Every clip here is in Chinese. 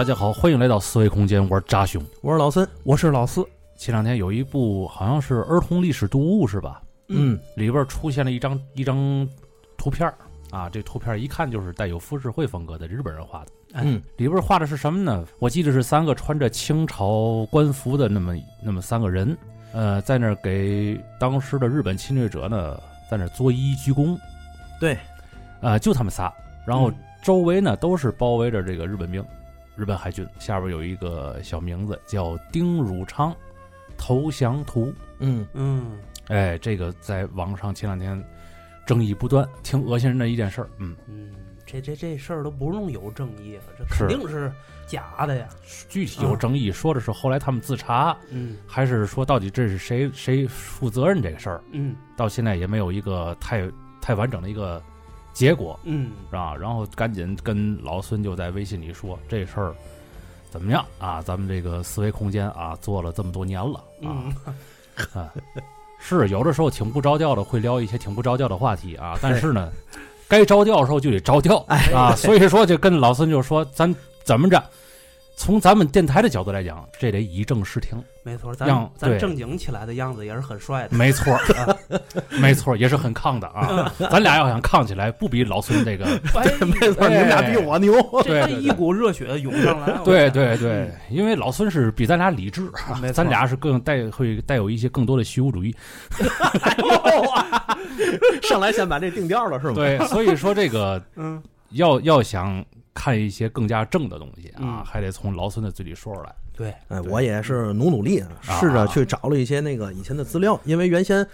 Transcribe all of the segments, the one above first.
大家好，欢迎来到思维空间，我是扎兄。我是老孙，我是老四。前两天有一部好像是儿童历史读物是吧？嗯，里边出现了一张一张图片儿啊，这图片一看就是带有浮世绘风格的日本人画的。嗯，里边画的是什么呢？我记得是三个穿着清朝官服的那么那么三个人，呃，在那儿给当时的日本侵略者呢，在那儿作揖鞠躬。对，呃，就他们仨，然后嗯周围呢都是包围着这个日本兵，日本海军。下边有一个小名字叫丁汝昌投降图。嗯，嗯，哎，这个在网上前两天争议不断，挺恶心人的一件事儿。嗯，嗯，这这这事儿都不用有争议了，这肯定是假的呀。具体有争议，说的是后来他们自查，嗯还是说到底这是谁谁负责任这个事儿，嗯到现在也没有一个太太完整的一个结果，嗯是吧？然后赶紧跟老孙就在微信里说这事儿怎么样啊？咱们这个思维空间啊，做了这么多年了啊，嗯，啊，是有的时候挺不着调的，会聊一些挺不着调的话题啊，但是呢，该着调的时候就得着调哎啊，所以说就跟老孙就说，咱怎么着，从咱们电台的角度来讲，这得以正视听，没错，咱让对咱正经起来的样子也是很帅的。没错，没错，也是很抗的啊。咱俩要想抗起来，不比老孙这个，哎没错，你们俩比我牛。这这一股热血涌上来。对对对，因为老孙是比咱俩理智，没错咱俩是更带会带有一些更多的虚无主义，上来先把这定调了是吗？，对，所以说这个嗯要要想看一些更加正的东西啊嗯，还得从老孙的嘴里说出来。对，哎，我也是努努力，啊，试着去找了一些那个以前的资料，因为原先，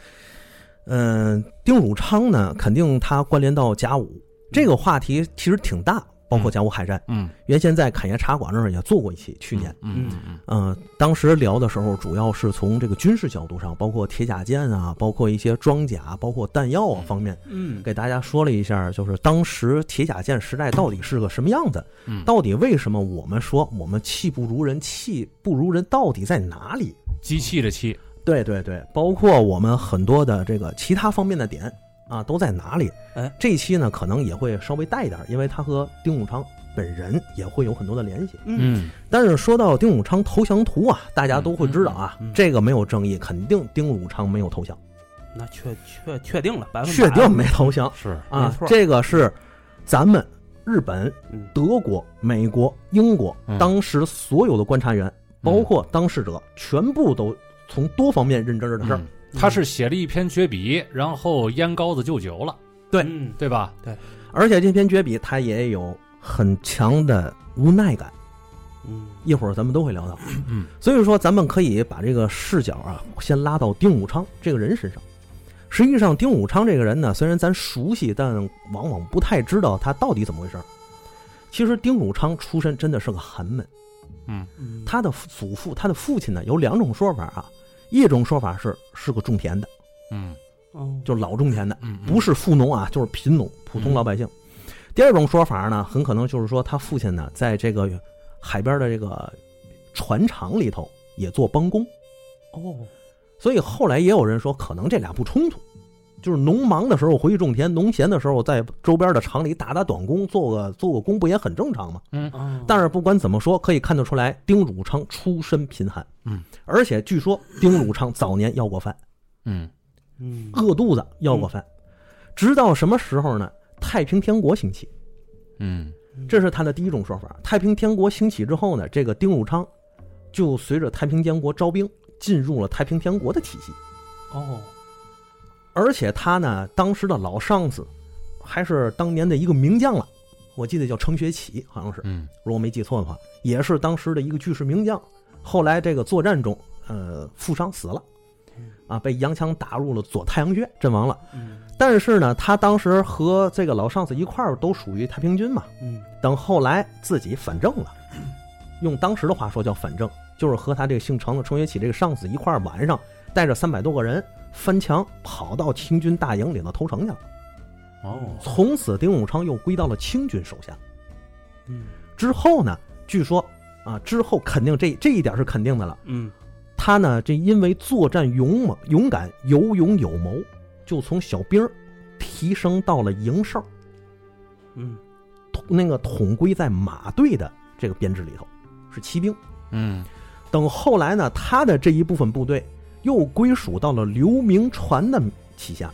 嗯、丁汝昌呢，肯定他关联到甲午这个话题其实挺大，包括甲午海战。嗯，原先在侃爷茶馆那儿也做过一期，去年。嗯嗯当时聊的时候，主要是从这个军事角度上，包括铁甲舰啊，包括一些装甲，包括弹药啊方面，嗯给大家说了一下，就是当时铁甲舰时代到底是个什么样子，嗯，到底为什么我们说我们气不如人，气不如人到底在哪里？机器的器，对对对，包括我们很多的这个其他方面的点啊，都在哪里？哎，这一期呢可能也会稍微带一点，因为他和丁汝昌本人也会有很多的联系。嗯嗯但是说到丁汝昌投降图啊，大家都会知道啊，嗯嗯嗯这个没有争议，肯定丁汝昌没有投降，那确确确定了，百分确百定没投降是，啊没错。这个是咱们日本、嗯德国、美国、英国嗯当时所有的观察员，包括当事者，全部都从多方面认知的事儿。嗯。他是写了一篇绝笔，然后烟膏子就酒了，对。嗯。对吧？对。而且这篇绝笔他也有很强的无奈感，嗯。一会儿咱们都会聊到。嗯。所以说，咱们可以把这个视角啊，先拉到丁汝昌这个人身上。实际上，丁汝昌这个人呢，虽然咱熟悉，但往往不太知道他到底怎么回事儿。其实，丁汝昌出身真的是个寒门，嗯。嗯。他的祖父、他的父亲呢，有两种说法啊。一种说法是是个种田的，嗯。哦。就是老种田的，嗯，不是富农啊，就是贫农，普通老百姓。第二种说法呢，很可能就是说他父亲呢，在这个海边的这个船厂里头也做帮工，哦。所以后来也有人说，可能这俩不冲突，就是农忙的时候回去种田，农闲的时候在周边的厂里打打短工，做个做个工，不也很正常吗？嗯。哦。但是不管怎么说，可以看得出来，丁汝昌出身贫寒，嗯，而且据说丁汝昌早年要过饭，嗯。嗯。饿肚子要过饭，直到什么时候呢？太平天国兴起，嗯。这是他的第一种说法。太平天国兴起之后呢，这个丁汝昌就随着太平天国招兵，进入了太平天国的体系。哦而且他呢，当时的老上司还是当年的一个名将了，我记得叫程学启，好像是，嗯如果没记错的话，也是当时的一个巨士名将。后来这个作战中，呃，负伤死了，啊，被洋枪打入了左太阳穴，阵亡了。嗯但是呢，他当时和这个老上司一块儿都属于太平军嘛。嗯等后来自己反正了，用当时的话说叫反正，就是和他这个姓程的程学启这个上司一块儿晚上带着三百多个人翻墙跑到清军大营里头投诚去了。哦从此，丁汝昌又归到了清军手下。嗯之后呢，据说啊，之后肯定这这一点是肯定的了。嗯他呢，这因为作战勇猛、勇敢、有勇有谋，就从小兵儿提升到了营哨，嗯统那个统归在马队的这个编制里头，是骑兵。嗯等后来呢，他的这一部分部队又归属到了刘铭传的旗下。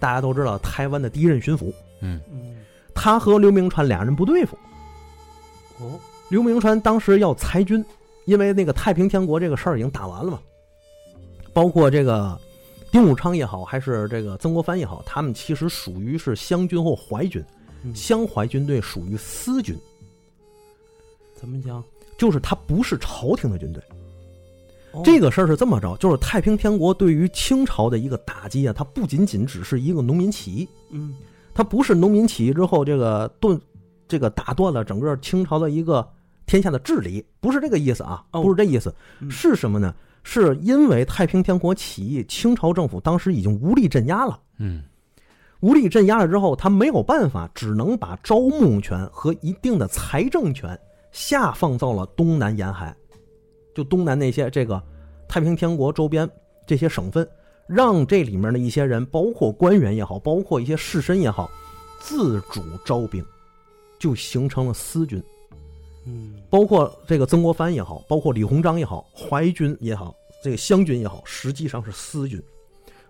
大家都知道，台湾的第一任巡抚，嗯嗯，他和刘铭传俩人不对付。哦，刘铭传当时要裁军，因为那个太平天国这个事儿已经打完了嘛，包括这个丁汝昌也好，还是这个曾国藩也好，他们其实属于是湘军或淮军，嗯湘淮军队属于私军，怎么讲？就是他不是朝廷的军队。哦。这个事儿是这么着，就是太平天国对于清朝的一个打击啊，它不仅仅只是一个农民起义，嗯。它不是农民起义之后这个断，这个打断了整个清朝的一个天下的治理，不是这个意思啊，哦。不是这意思，嗯。是什么呢？是因为太平天国起义，清朝政府当时已经无力镇压了，嗯。无力镇压了之后，他没有办法，只能把招募权和一定的财政权下放到了东南沿海，就东南那些这个太平天国周边这些省份，让这里面的一些人，包括官员也好，包括一些士绅也好，自主招兵，就形成了私军。嗯包括这个曾国藩也好，包括李鸿章也好，淮军也好，这个湘军也好，实际上是私军。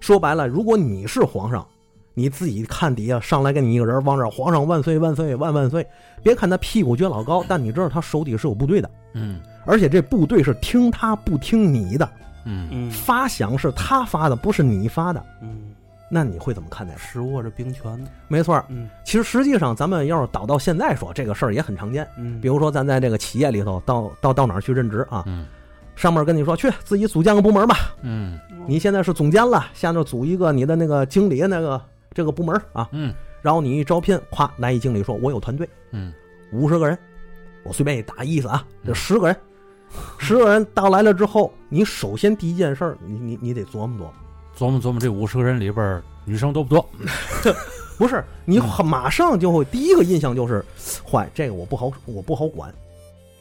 说白了，如果你是皇上，你自己看底下上来给你一个人往这儿“皇上万岁万岁万万岁”，别看他屁股撅老高，但你知道他手底是有部队的，嗯。而且这部队是听他不听你的，嗯。嗯。发饷是他发的，不是你发的，嗯，那你会怎么看待？手握着兵权呢，没错，嗯。其实实际上咱们要是倒到现在说，这个事儿也很常见。嗯，比如说，咱在这个企业里头，到到到哪儿去任职啊？嗯。上面跟你说去自己组建个部门吧，嗯。你现在是总监了，下面组一个你的那个经理那个这个部门啊，嗯。然后你一招聘，夸来一经理说我有团队。嗯。五十个人，我随便一打意思啊，嗯。这十个人，十个人到来了之后，你首先第一件事儿，你你你得琢磨琢磨，琢磨琢磨，这五十个人里边儿女生多不多？不是你马上就会第一个印象就是，坏这个我不好我不好管，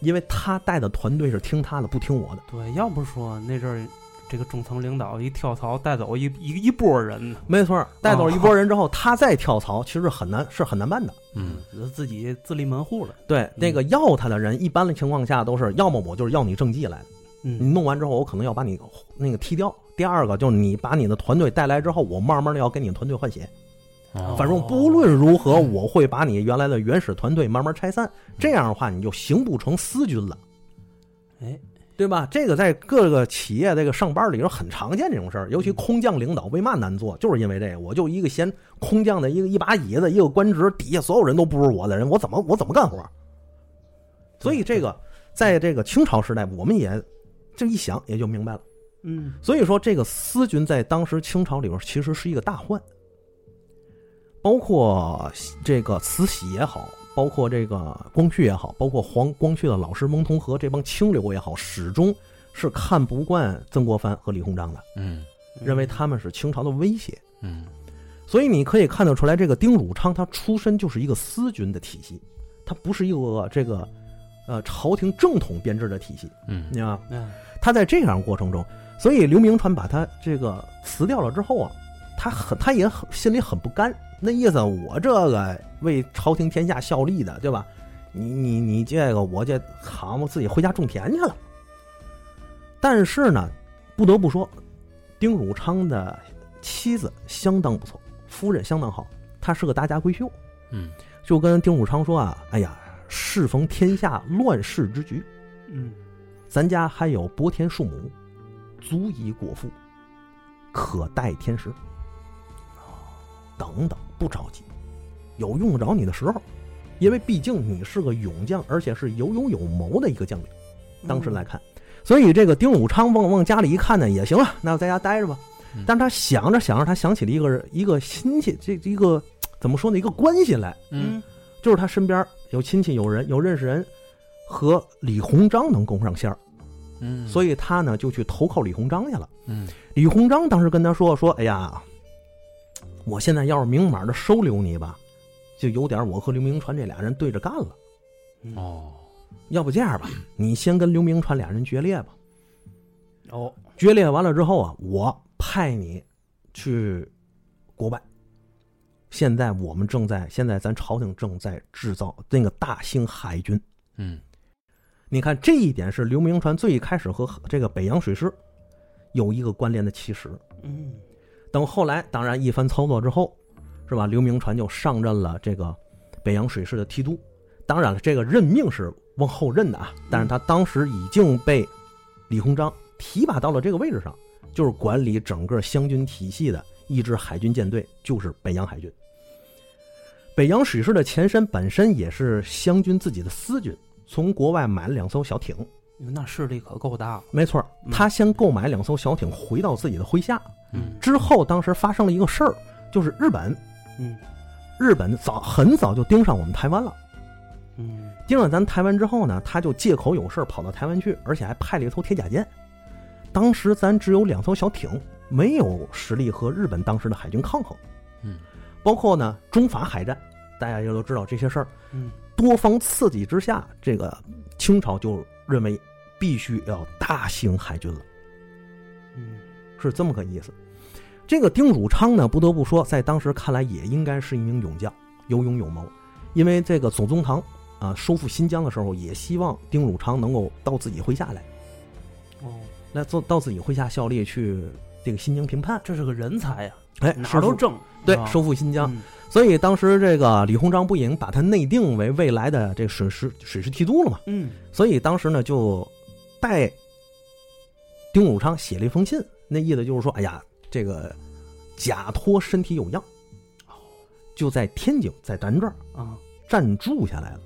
因为他带的团队是听他的不听我的。对，要不说那阵儿这个中层领导一跳槽带走一一一波人，没错，带走一波人之后，他再跳槽，其实很难，是很难办的。嗯自己自立门户了，对，那个要他的人，一般的情况下都是要么我就是要你政绩来的，你嗯弄完之后，我可能要把你那个踢掉。第二个就是你把你的团队带来之后，我慢慢的要跟你团队换血。哦反正不论如何，我会把你原来的原始团队慢慢拆散。这样的话，你就形不成私军了，哎，对吧？这个在各个企业这个上班里头很常见这种事儿，尤其空降领导为嘛难做，就是因为这个，我就一个闲空降的一个一把椅子，一个官职，底下所有人都不是我的人，我怎么我怎么干活？所以这个在这个清朝时代，我们也这一想也就明白了。嗯所以说，这个私军在当时清朝里边其实是一个大患，包括这个慈禧也好，包括这个光绪也好，包括黄光绪的老师蒙同和这帮清流也好，始终是看不惯曾国藩和李鸿章的，嗯。认为他们是清朝的威胁。嗯。所以你可以看得出来，这个丁汝昌他出身就是一个私军的体系，他不是一个这个呃朝廷正统编制的体系，嗯。你知道吗？嗯。他在这样过程中，所以刘铭传把他这个辞掉了之后啊，他很他也很心里很不甘，那意思我这个为朝廷天下效力的，对吧？你你你这个我这好嘛，自己回家种田去了。但是呢，不得不说，丁汝昌的妻子相当不错，夫人相当好，她是个大家闺秀，嗯就跟丁汝昌说啊，哎呀，适逢天下乱世之局，嗯咱家还有薄田数亩，足以果腹，可待天时。等等，不着急，有用得着你的时候，因为毕竟你是个勇将，而且是有勇有谋的一个将领。当时来看，所以这个丁汝昌往往家里一看呢，也行了，那我在家待着吧但是他想着想着，他想起了一个一个亲戚，这这一个怎么说呢？一个关系来，嗯就是他身边有亲戚、有人、有认识人，和李鸿章能供上线儿。嗯，所以以他呢就去投靠李鸿章去了。嗯李鸿章当时跟他说：“说，哎呀，我现在要是明码的收留你吧，就有点我和刘铭传这俩人对着干了。哦要不这样吧，你先跟刘铭传俩人决裂吧。哦决裂完了之后啊，我派你去国外。现在我们正在，现在咱朝廷正在制造那个大兴海军，嗯你看这一点是刘铭传最开始和这个北洋水师有一个关联的起始。嗯等后来，当然一番操作之后，是吧？刘铭传就上任了这个北洋水师的提督。当然了，这个任命是往后任的啊，但是他当时已经被李鸿章提拔到了这个位置上，就是管理整个湘军体系的一支海军舰队，就是北洋海军。北洋水师的前身本身也是湘军自己的私军，从国外买了两艘小艇。那势力可够大了。没错，嗯他先购买两艘小艇回到自己的麾下。嗯之后，当时发生了一个事儿，就是日本，嗯日本早很早就盯上我们台湾了。嗯盯上咱台湾之后呢，他就借口有事儿跑到台湾去，而且还派了一艘铁甲舰。当时咱只有两艘小艇，没有实力和日本当时的海军抗衡。嗯，包括呢中法海战，大家也都知道这些事儿。嗯多方刺激之下，这个清朝就认为必须要大兴海军了。嗯是这么个意思。这个丁汝昌呢，不得不说，在当时看来也应该是一名勇将，有勇有谋。因为这个左宗棠啊，收复新疆的时候，也希望丁汝昌能够到自己麾下来，哦，来做到自己麾下效力，去这个新疆评判。这是个人才呀，哎，哪儿都正。对收复新疆。嗯所以当时这个李鸿章不已经把他内定为未来的这个水师水师提督了嘛？嗯所以当时呢，就带丁汝昌写了一封信，那意思就是说，哎呀，这个假托身体有恙，就在天津，在咱这儿啊暂住下来了，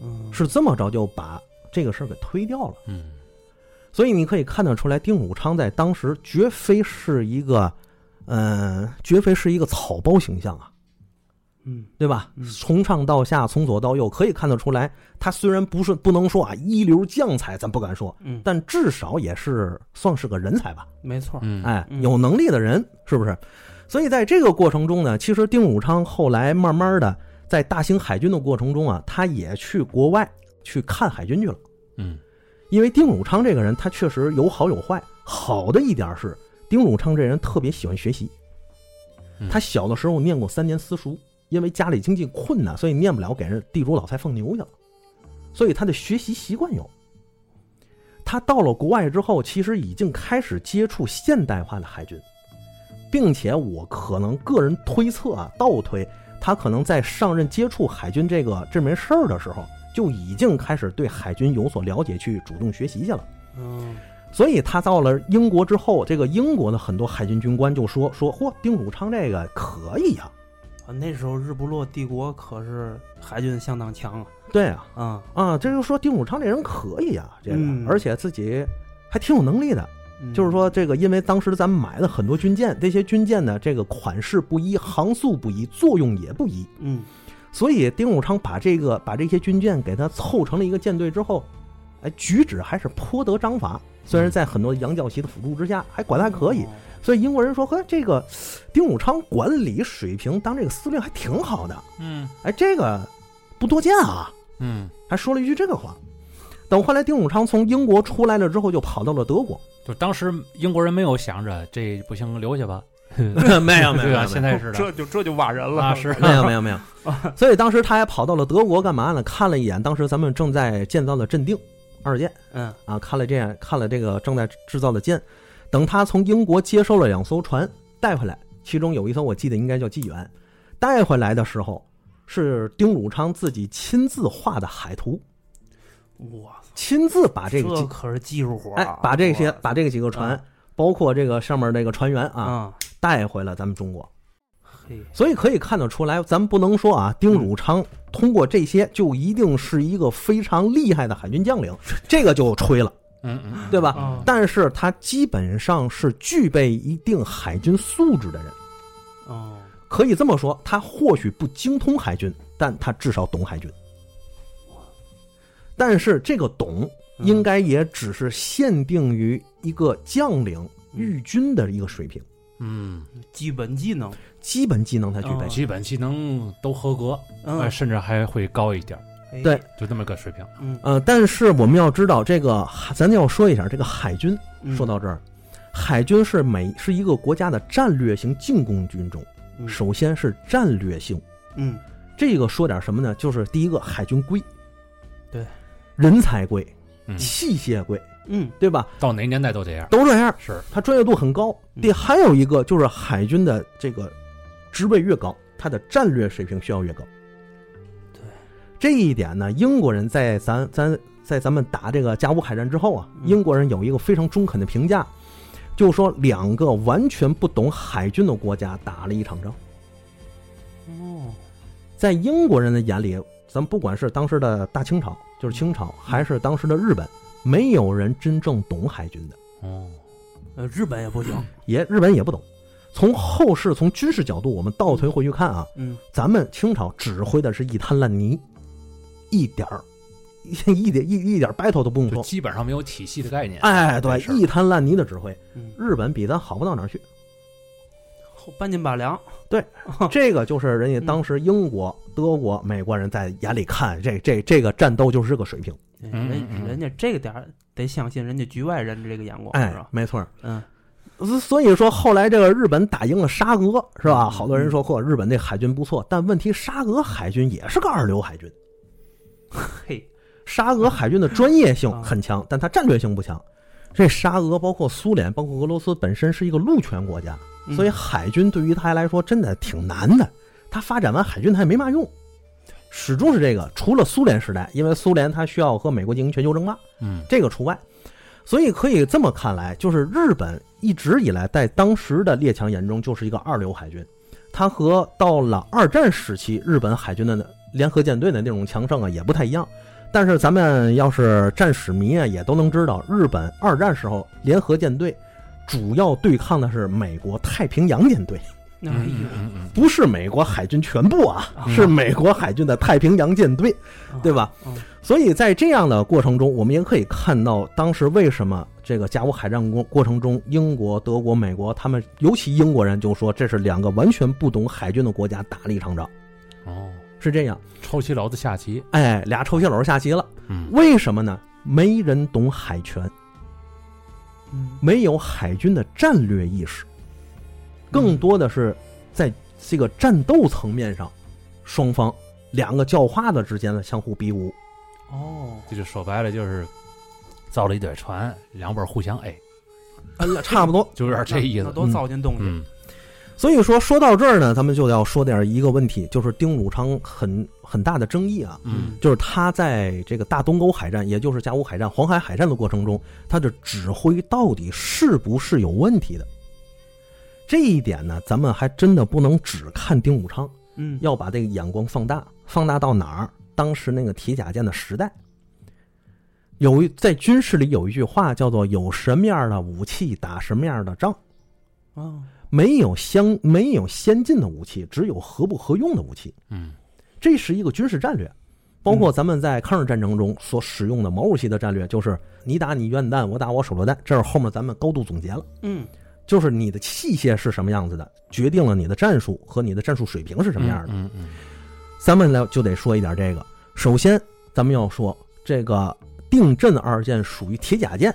嗯是这么着就把这个事儿给推掉了。嗯所以你可以看得出来，丁汝昌在当时绝非是一个，嗯、绝非是一个草包形象啊。嗯对吧嗯？从上到下，从左到右，可以看得出来，他虽然不是不能说啊一流将才，咱不敢说，嗯，但至少也是算是个人才吧。没错。嗯，哎，嗯有能力的人，是不是？所以在这个过程中呢，其实丁汝昌后来慢慢的在大兴海军的过程中啊，他也去国外去看海军去了。嗯因为丁汝昌这个人，他确实有好有坏。好的一点是，丁汝昌这人特别喜欢学习。嗯他小的时候念过三年私塾，因为家里经济困难，所以念不了，给人地主老财放牛去了。所以他的学习习惯有。他到了国外之后，其实已经开始接触现代化的海军，并且我可能个人推测啊，倒推他可能在上任接触海军这个这门事儿的时候，就已经开始对海军有所了解，去主动学习去了。嗯所以他到了英国之后，这个英国的很多海军军官就说说，嚯，丁汝昌这个可以呀、啊，那时候日不落帝国可是海军相当强啊。对啊，啊，啊，这就说丁汝昌这人可以啊、这个，嗯而且自己还挺有能力的。嗯就是，说，这个因为当时咱们买了很多军舰，这些军舰呢，这个款式不一，航速不一，作用也不一，嗯所以丁汝昌把这个把这些军舰给他凑成了一个舰队之后，哎，举止还是颇得章法。虽然在很多洋教习的辅助之下，还管得还可以，哦所以英国人说：“呵，这个丁汝昌管理水平当这个司令还挺好的。嗯”哎，这个不多见啊，嗯，还说了一句这个话。等后来丁汝昌从英国出来了之后，就跑到了德国。就当时英国人没有想着这不行留下吧，没有没有？现在是的，这就这就挖人了啊是没有没有没有，所以当时他还跑到了德国干嘛呢？看了一眼当时咱们正在建造的镇定二舰嗯啊，看了这样看了这个正在制造的舰。等他从英国接收了两艘船带回来，其中有一艘我记得应该叫纪元，带回来的时候是丁汝昌自己亲自画的海图，哇，亲自把这个可是技术活哎把这些把这个几个船啊，包括这个上面这个船员啊啊，带回了咱们中国。嘿，所以可以看得出来，咱们不能说啊，丁汝昌通过这些就一定是一个非常厉害的海军将领，这个就吹了，嗯嗯，对吧？啊但是他基本上是具备一定海军素质的人，哦，可以这么说，他或许不精通海军，但他至少懂海军。但是这个懂，嗯应该也只是限定于一个将领御军的一个水平，嗯，基本技能，基本技能才具备。哦。基本技能都合格，嗯。哎，甚至还会高一点儿，哎。对，就这么个水平。嗯，呃，但是我们要知道，这个咱要说一下，这个海军嗯。说到这儿，海军是每是一个国家的战略性进攻军种。嗯。首先是战略性，嗯。这个说点什么呢？就是第一个海军贵。对，人才贵，嗯。器械贵，嗯对吧？到哪年代都这样。都这样，是，他专业度很高。嗯第还有一个就是海军的这个职位越高，他的战略水平需要越高。对这一点呢，英国人在咱咱在咱们打这个甲午海战之后啊，嗯英国人有一个非常中肯的评价，就说两个完全不懂海军的国家打了一场仗。哦，在英国人的眼里，咱不管是当时的大清朝，就是清朝，还是当时的日本，没有人真正懂海军的。哦，呃，日本也不行，也日本也不懂。从后世从军事角度，我们倒推回去看啊，嗯咱们清朝指挥的是一滩烂泥，一点儿 一点一一点 battle 都不用说。基本上没有体系的概念。哎，对一滩烂泥的指挥，嗯，日本比咱好不到哪儿去。后半斤八两，对 这个就是人家当时英国、德国、美国人在眼里看这这这个战斗就是这个水平。人人家这个点儿得相信人家局外人的这个眼光，是哎吧，？没错。嗯所所以说，后来这个日本打赢了沙俄，是吧？嗯好多人说，嚯，日本那海军不错，但问题沙俄海军也是个二流海军。嘿，沙俄海军的专业性啊很强，但它战略性不强。这沙俄包括苏联，包括俄罗斯本身是一个陆权国家，嗯所以海军对于他来说真的挺难的。他发展完海军，他也没嘛用，始终是这个。除了苏联时代，因为苏联它需要和美国进行全球争霸，嗯这个除外。所以可以这么看来，就是日本一直以来在当时的列强眼中就是一个二流海军，它和到了二战时期日本海军的联合舰队的那种强盛啊也不太一样。但是咱们要是战史迷啊，也都能知道，日本二战时候联合舰队主要对抗的是美国太平洋舰队，不是美国海军全部啊，嗯是美国海军的太平洋舰队，对吧？嗯所以在这样的过程中，我们也可以看到，当时为什么这个甲午海战过过程中，英国、德国、美国他们，尤其英国人就说这是两个完全不懂海军的国家打了一场仗，哦，是这样。抄起老子下棋。哎，俩抽棋篓下棋了，嗯。为什么呢？没人懂海权，嗯。没有海军的战略意识，更多的是在这个战斗层面上，双方两个叫花子之间的相互比武。哦，这就说白了就是造了一堆船，两边互相 A，嗯，差不多。就有点这意思。都糟践东西，嗯所以说，说到这儿呢，咱们就要说点一个问题，就是丁汝昌很很大的争议啊，嗯就是他在这个大东沟海战，也就是甲午海战、黄海海战的过程中，他的指挥到底是不是有问题的？这一点呢，咱们还真的不能只看丁武昌，嗯，要把这个眼光放大，放大到哪儿？当时那个铁甲舰的时代，有一在军事里有一句话叫做“有什么样的武器打什么样的仗”。啊，没有相没有先进的武器，只有合不合用的武器。嗯这是一个军事战略，包括咱们在抗日战争中所使用的毛主席的战略，就是你打你原子弹，我打我手榴弹。这是后面咱们高度总结了，嗯就是你的器械是什么样子的，决定了你的战术和你的战术水平是什么样的。嗯嗯咱们来就得说一点这个。首先，咱们要说这个定阵二舰属于铁甲舰，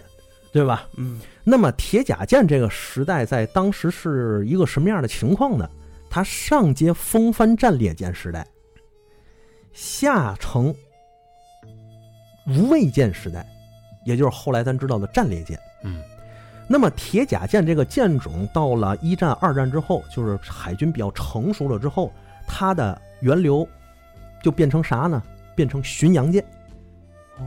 对吧？嗯那么铁甲舰这个时代在当时是一个什么样的情况呢？它上接风帆战列舰时代，下承无畏舰时代，也就是后来咱知道的战列舰。嗯那么铁甲舰这个舰种到了一战、二战之后，就是海军比较成熟了之后，它的源流就变成啥呢？变成巡洋舰。哦，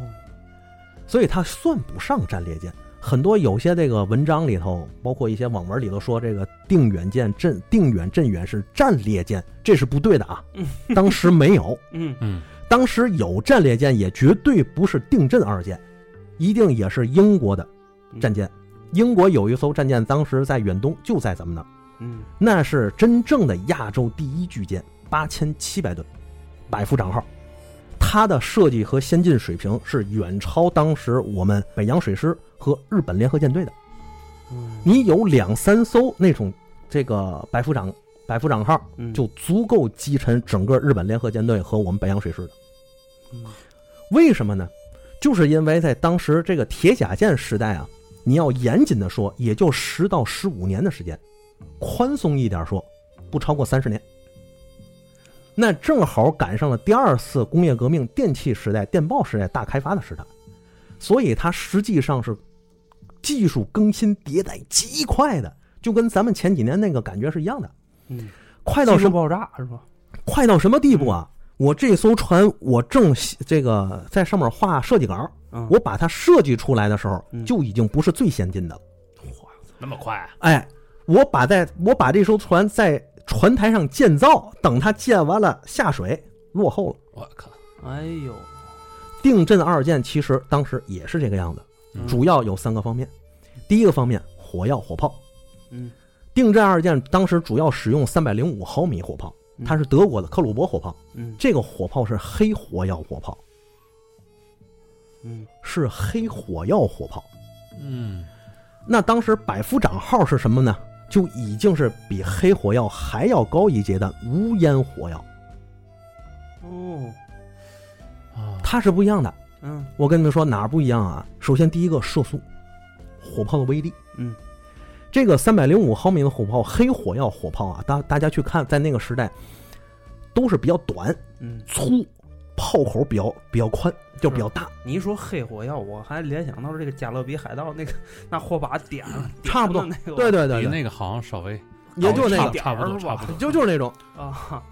所以它算不上战列舰。很多有些这个文章里头，包括一些网文里头说，这个定远舰镇定远镇远是战列舰，这是不对的啊。当时没有，嗯嗯当时有战列舰，也绝对不是定镇二舰，一定也是英国的战舰。英国有一艘战舰，当时在远东，就在咱们那儿，嗯那是真正的亚洲第一巨舰，八千七百吨，百夫长号。它的设计和先进水平是远超当时我们北洋水师和日本联合舰队的。嗯，你有两三艘那种这个百夫长百夫长号，嗯就足够击沉整个日本联合舰队和我们北洋水师的。嗯为什么呢？就是因为在当时这个铁甲舰时代啊，你要严谨的说，也就十到十五年的时间，宽松一点说，不超过三十年。那正好赶上了第二次工业革命、电气时代、电报时代大开发的时代，所以它实际上是技术更新迭代极快的，就跟咱们前几年那个感觉是一样的。嗯，快到什么？爆炸是吧？快到什么地步啊？我这艘船，我正这个在上面画设计稿，嗯，我把它设计出来的时候，嗯就已经不是最先进的了。那么快啊？哎，我把在我把这艘船在船台上建造，等它建完了下水，落后了。我靠！哎呦，定阵二舰其实当时也是这个样子，嗯主要有三个方面。第一个方面，火药火炮。嗯，定镇二舰当时主要使用三百零五毫米火炮，嗯它是德国的克虏伯火炮。嗯这个火炮是黑火药火炮，嗯是黑火药火炮。嗯那当时百夫长号是什么呢？就已经是比黑火药还要高一阶的无烟火药，哦啊，它是不一样的。嗯我跟你们说哪儿不一样啊？首先第一个射速，火炮的威力。嗯这个三百零五毫米的火炮，黑火药火炮啊，大大家去看，在那个时代都是比较短嗯，粗，炮口比较比较宽，就比较大，你一说黑火药，我还联想到这个加勒比海盗那个 那火把点了，差不多。那个，对对对对，比那个好像稍微也就那个，差差不多差不多，就就是那种。啊，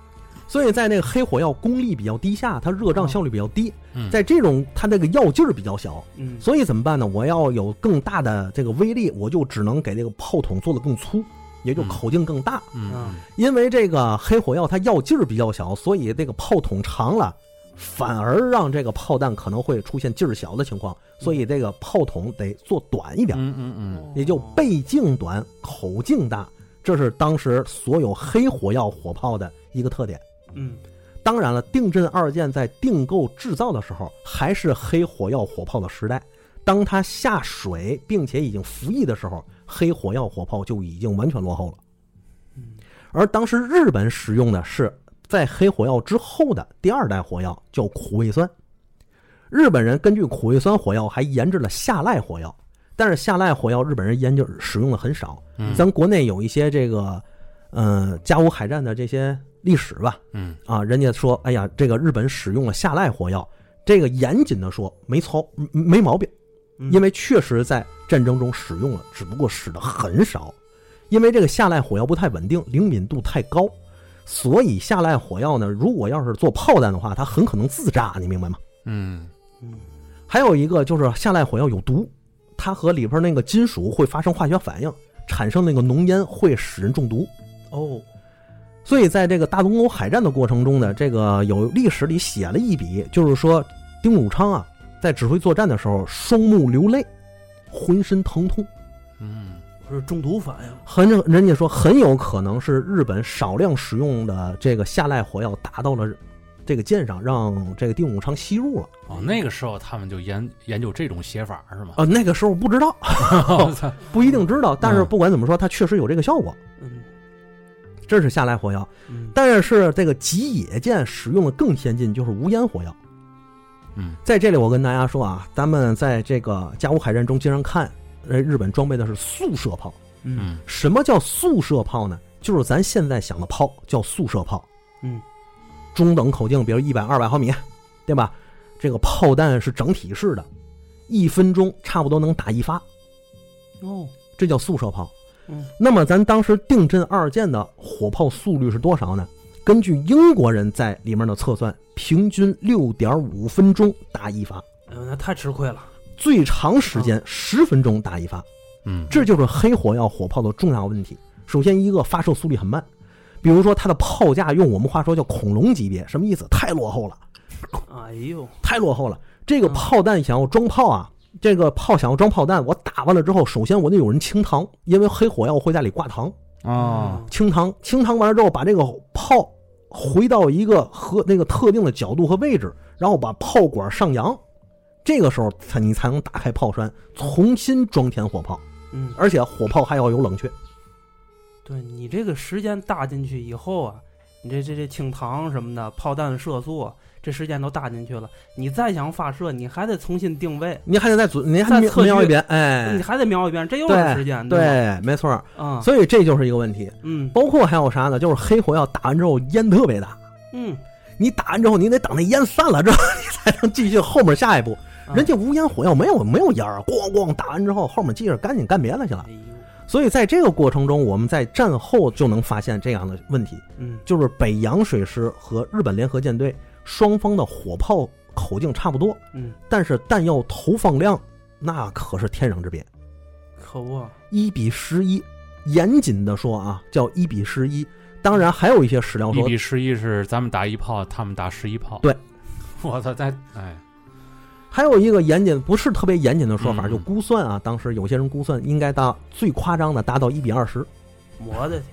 所以在那个黑火药功力比较低下，它热胀效率比较低，嗯。在这种它那个药劲儿比较小，嗯。所以怎么办呢？我要有更大的这个威力，我就只能给这个炮筒做的更粗，也就嗯。口径更大。嗯。嗯。因为这个黑火药它药劲儿比较小，所以这个炮筒长了，反而让这个炮弹可能会出现劲儿小的情况，所以这个炮筒得做短一点，嗯嗯嗯也就背径短，口径大，这是当时所有黑火药火炮的一个特点。嗯当然了，定振二舰在订购制造的时候，还是黑火药火炮的时代。当它下水并且已经服役的时候，黑火药火炮就已经完全落后了。嗯而当时日本使用的是在黑火药之后的第二代火药，叫苦味酸。日本人根据苦味酸火药还研制了下濑火药，但是下濑火药日本人研究使用的很少。嗯，咱国内有一些这个，呃，甲午海战的这些历史吧，嗯啊，人家说，哎呀，这个日本使用了下濑火药，这个严谨的说没错，嗯没毛病，嗯因为确实在战争中使用了，只不过使得很少，因为这个下濑火药不太稳定，灵敏度太高，所以下濑火药呢，如果要是做炮弹的话，它很可能自炸，你明白吗？嗯嗯还有一个就是下濑火药有毒，它和里边那个金属会发生化学反应，产生那个浓烟，会使人中毒。哦所以在这个大东欧海战的过程中呢，这个有历史里写了一笔，就是说丁汝昌啊，在指挥作战的时候，双目流泪，浑身疼痛，嗯是中毒反应，很人家说很有可能是日本少量使用的这个下濑火药打到了这个舰上，让这个丁武昌吸入了。哦，那个时候他们就研研究这种写法是吗？啊，那个时候不知道，我操！不一定知道，但是嗯不管怎么说，它确实有这个效果。嗯这是下濑火药，嗯但是这个吉野舰使用的更先进，就是无烟火药。嗯在这里，我跟大家说啊，咱们在这个甲午海战中经常看，呃，日本装备的是速射炮。嗯嗯什么叫速射炮呢？就是咱现在想的炮，叫速射炮。嗯中等口径，比如一百、二百毫米，对吧？这个炮弹是整体式的，一分钟差不多能打一发，哦这叫速射炮。嗯那么咱当时定阵二舰的火炮速率是多少呢？根据英国人在里面的测算，平均六点五分钟打一发，哎呦那太吃亏了，最长时间十分钟打一发。嗯，这就是黑火药火炮的重要问题。首先，一个发射速率很慢，比如说它的炮架用我们话说叫恐龙级别，什么意思？太落后了，哎呦。太落后了。这个嗯。炮弹想要装炮啊，这个炮想要装炮弹，我打完了之后，首先我得有人清膛，因为黑火药会在里挂膛，啊，清膛，清膛完了之后，把这个炮回到一个和那个特定的角度和位置，然后把炮管上扬，这个时候才你才能打开炮栓，重新装填火炮，嗯，而且火炮还要有冷却。对你这个时间搭进去以后啊，你这这这清膛什么的，炮弹射速啊，这时间都搭进去了，你再想发射，你还得重新定位，你还得再准，你还得测瞄一遍，哎你，还得瞄一遍，这又是时间，吧？对，没错儿。啊，所以这就是一个问题。嗯包括还有啥呢？就是黑火药打完之后烟特别大，嗯，你打完之后，你得等那烟散了之后，你才能继续后面下一步。啊人家无烟火药没有没有烟儿，咣咣打完之后，后面接着赶紧干别的去了所以在这个过程中，我们在战后就能发现这样的问题，嗯就是北洋水师和日本联合舰队双方的火炮口径差不多，嗯，但是弹药投放量那可是天壤之别，可不，一比十一。严谨的说啊，叫一比十一。当然还有一些史料说一说，比十一是咱们打一炮，他们打十一炮。对，我操，在哎，还有一个严谨不是特别严谨的说法，嗯就估算啊，当时有些人估算应该到最夸张的达到一比二十。我的天，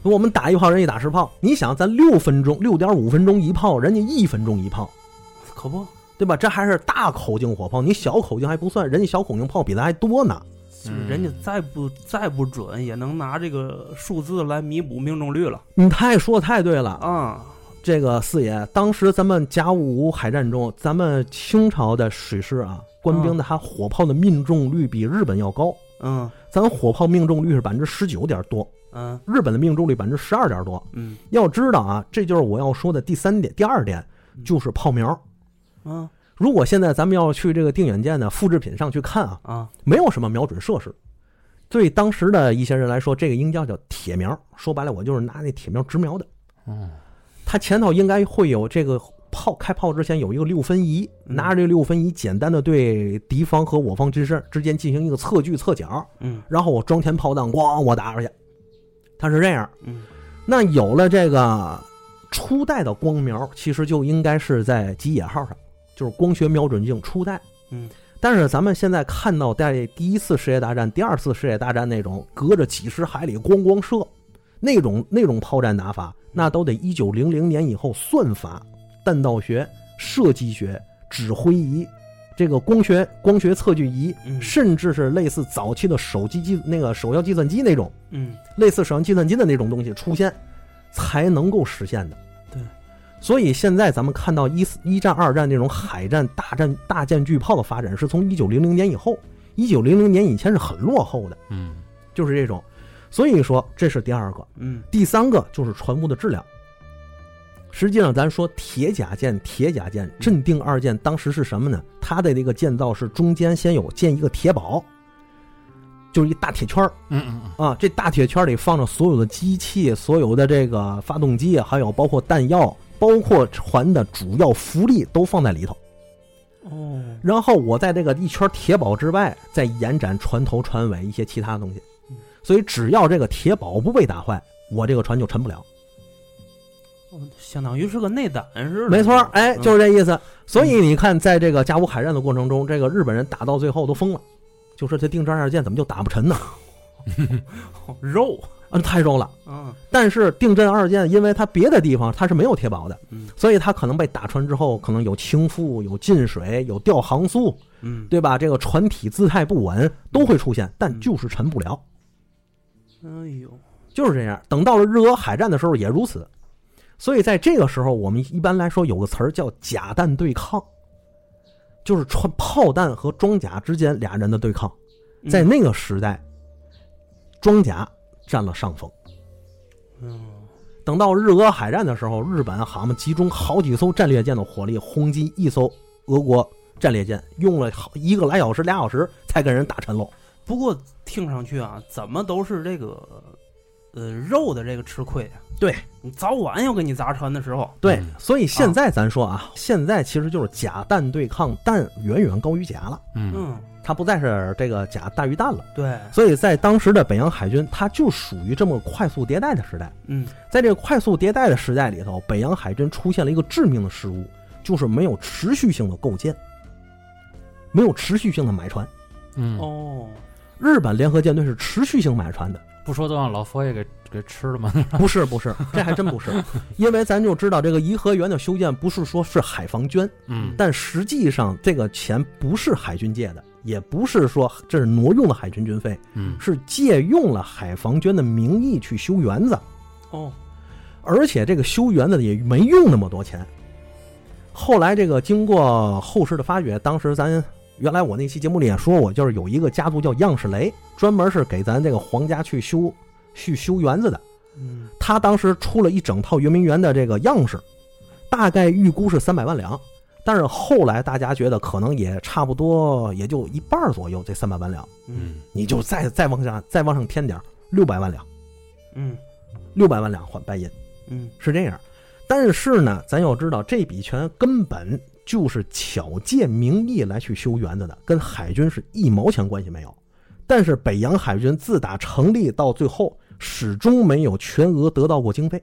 我们打一炮，人家打十炮，你想咱六分钟、六点五分钟一炮，人家一分钟一炮，可不，对吧？这还是大口径火炮，你小口径还不算，人家小口径炮比咱还多呢。就是嗯人家再不再不准，也能拿这个数字来弥补命中率了你太说得太对了，啊！这个四爷，当时咱们甲午海战中，咱们清朝的水师啊，官兵的他火炮的命中率比日本要高，嗯咱火炮命中率是百分之十九点多，嗯日本的命中率百分之十二点多。嗯要知道啊，这就是我要说的第三点，第二点就是炮苗。嗯如果现在咱们要去这个定远舰的复制品上去看啊，啊，没有什么瞄准设施。对当时的一些人来说，这个应该叫铁苗。说白了，我就是拿那铁苗直瞄的。嗯它前头应该会有这个炮开炮之前有一个六分仪，嗯拿着这六分仪简单的对敌方和我方之身之间进行一个测距测角，嗯然后我装填炮弹，咣我打出去。它是这样。嗯那有了这个初代的光瞄，其实就应该是在吉野号上，就是光学瞄准镜初代。嗯但是咱们现在看到，在第一次世界大战、第二次世界大战那种隔着几十海里咣咣射那种那种炮战打法，那都得一九零零年以后算法、弹道学、射击学、指挥仪、这个光学光学测距仪，嗯甚至是类似早期的手机计那个手摇计算机那种嗯类似手摇计算机的那种东西出现，才能够实现的。对，所以现在咱们看到一一战、二战那种海战、大战、大舰巨炮的发展，是从一九零零年以后，一九零零年以前是很落后的，嗯就是这种。所以说，这是第二个。嗯第三个就是船坞的质量。实际上，咱说铁甲舰、铁甲舰、镇定二舰当时是什么呢？它的那个建造是中间先有建一个铁堡，就是一大铁圈儿嗯嗯嗯啊，这大铁圈里放着所有的机器、所有的这个发动机，还有包括弹药，包括船的主要浮力都放在里头。哦然后我在这个一圈铁堡之外，再延展船头、船尾一些其他东西嗯。所以只要这个铁堡不被打坏，我这个船就沉不了。哦相当于是个内胆似的。没错，哎，嗯就是这意思。所以你看，在这个甲午海战的过程中，这个日本人打到最后都疯了，就说这定战二舰怎么就打不沉呢？哦肉，啊，太肉了。嗯但是定镇二舰，因为它别的地方它是没有铁堡的，嗯所以它可能被打穿之后，可能有倾覆、有进水、有掉航速，嗯，对吧？这个船体姿态不稳都会出现，但就是沉不了，哎呦，就是这样。等到了日俄海战的时候也如此，所以在这个时候，我们一般来说有个词儿叫甲弹对抗，就是穿炮弹和装甲之间俩人的对抗。在那个时代，装甲占了上风。嗯等到日俄海战的时候，日本好嘛集中好几艘战列舰的火力轰击一艘俄国战列舰，用了好一个来小时、俩小时才跟人打沉喽。不过听上去啊，怎么都是这个呃肉的这个吃亏啊。对你早晚要给你砸穿的时候，对嗯，所以现在咱说啊，现在其实就是甲弹对抗，弹远远高于甲了，嗯嗯，它不再是这个甲大于弹了。对，所以在当时的北洋海军，它就属于这么快速迭代的时代。嗯在这个快速迭代的时代里头，北洋海军出现了一个致命的失误，就是没有持续性的构建，没有持续性的买船。嗯，哦，日本联合舰队是持续性买船的，不说都让老佛爷给给吃了吗？不是不是，这还真不是，因为咱就知道这个颐和园的修建不是说是海防捐，嗯。但实际上这个钱不是海军借的，也不是说这是挪用了海军军费，嗯。是借用了海防捐的名义去修园子，哦，而且这个修园子也没用那么多钱。后来这个经过后世的发掘，当时咱原来我那期节目里也说过，就是有一个家族叫样式雷，专门是给咱这个皇家去修去修园子的。嗯。他当时出了一整套圆明园的这个样式，大概预估是三百万两，但是后来大家觉得可能也差不多，也就一半左右，这三百万两，嗯。你就再再往下再往上添点六百万两，嗯。六百万两换白银。嗯。是这样。但是呢，咱要知道这笔钱根本就是巧借名义来去修园子的，跟海军是一毛钱关系没有。但是北洋海军自打成立到最后，始终没有全额得到过经费，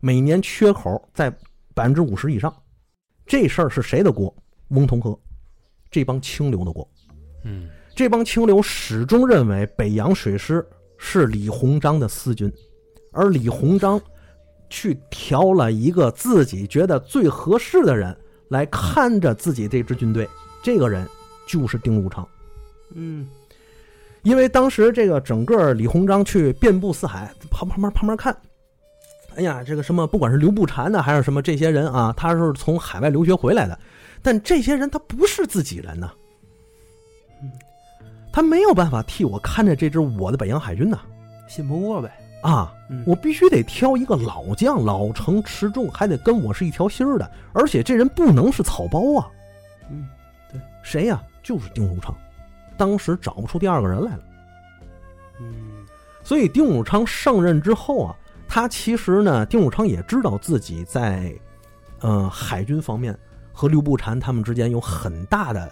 每年缺口在百分之五十以上。这事儿是谁的锅？翁同龢，这帮清流的锅。嗯这帮清流始终认为北洋水师是李鸿章的私军，而李鸿章去调了一个自己觉得最合适的人来看着自己这支军队，这个人就是丁汝昌。嗯因为当时这个整个李鸿章去遍布四海，旁旁边旁边看，哎呀，这个什么，不管是刘步蟾呢，还是什么这些人啊，他是从海外留学回来的，但这些人他不是自己人呐，他没有办法替我看着这支我的北洋海军呐，信不过呗。啊，嗯。我必须得挑一个老将，老成持重，还得跟我是一条心儿的，而且这人不能是草包啊，嗯对。谁呀、就是丁汝昌，当时找不出第二个人来了。嗯。所以丁汝昌上任之后啊，他其实呢，丁汝昌也知道自己在，呃，海军方面和刘步蟾他们之间有很大的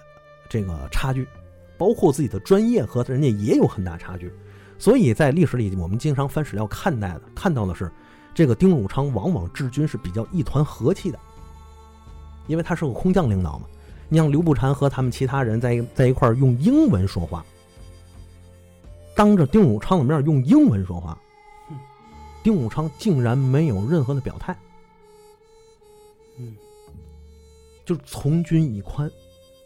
这个差距，包括自己的专业和人家也有很大差距。所以在历史里，我们经常翻史料看待的，看到的是，这个丁汝昌往往治军是比较一团和气的，因为他是个空降领导嘛。你像刘步蟾和他们其他人在在一块儿用英文说话，当着丁汝昌的面用英文说话嗯，丁汝昌竟然没有任何的表态，嗯就是从军以宽，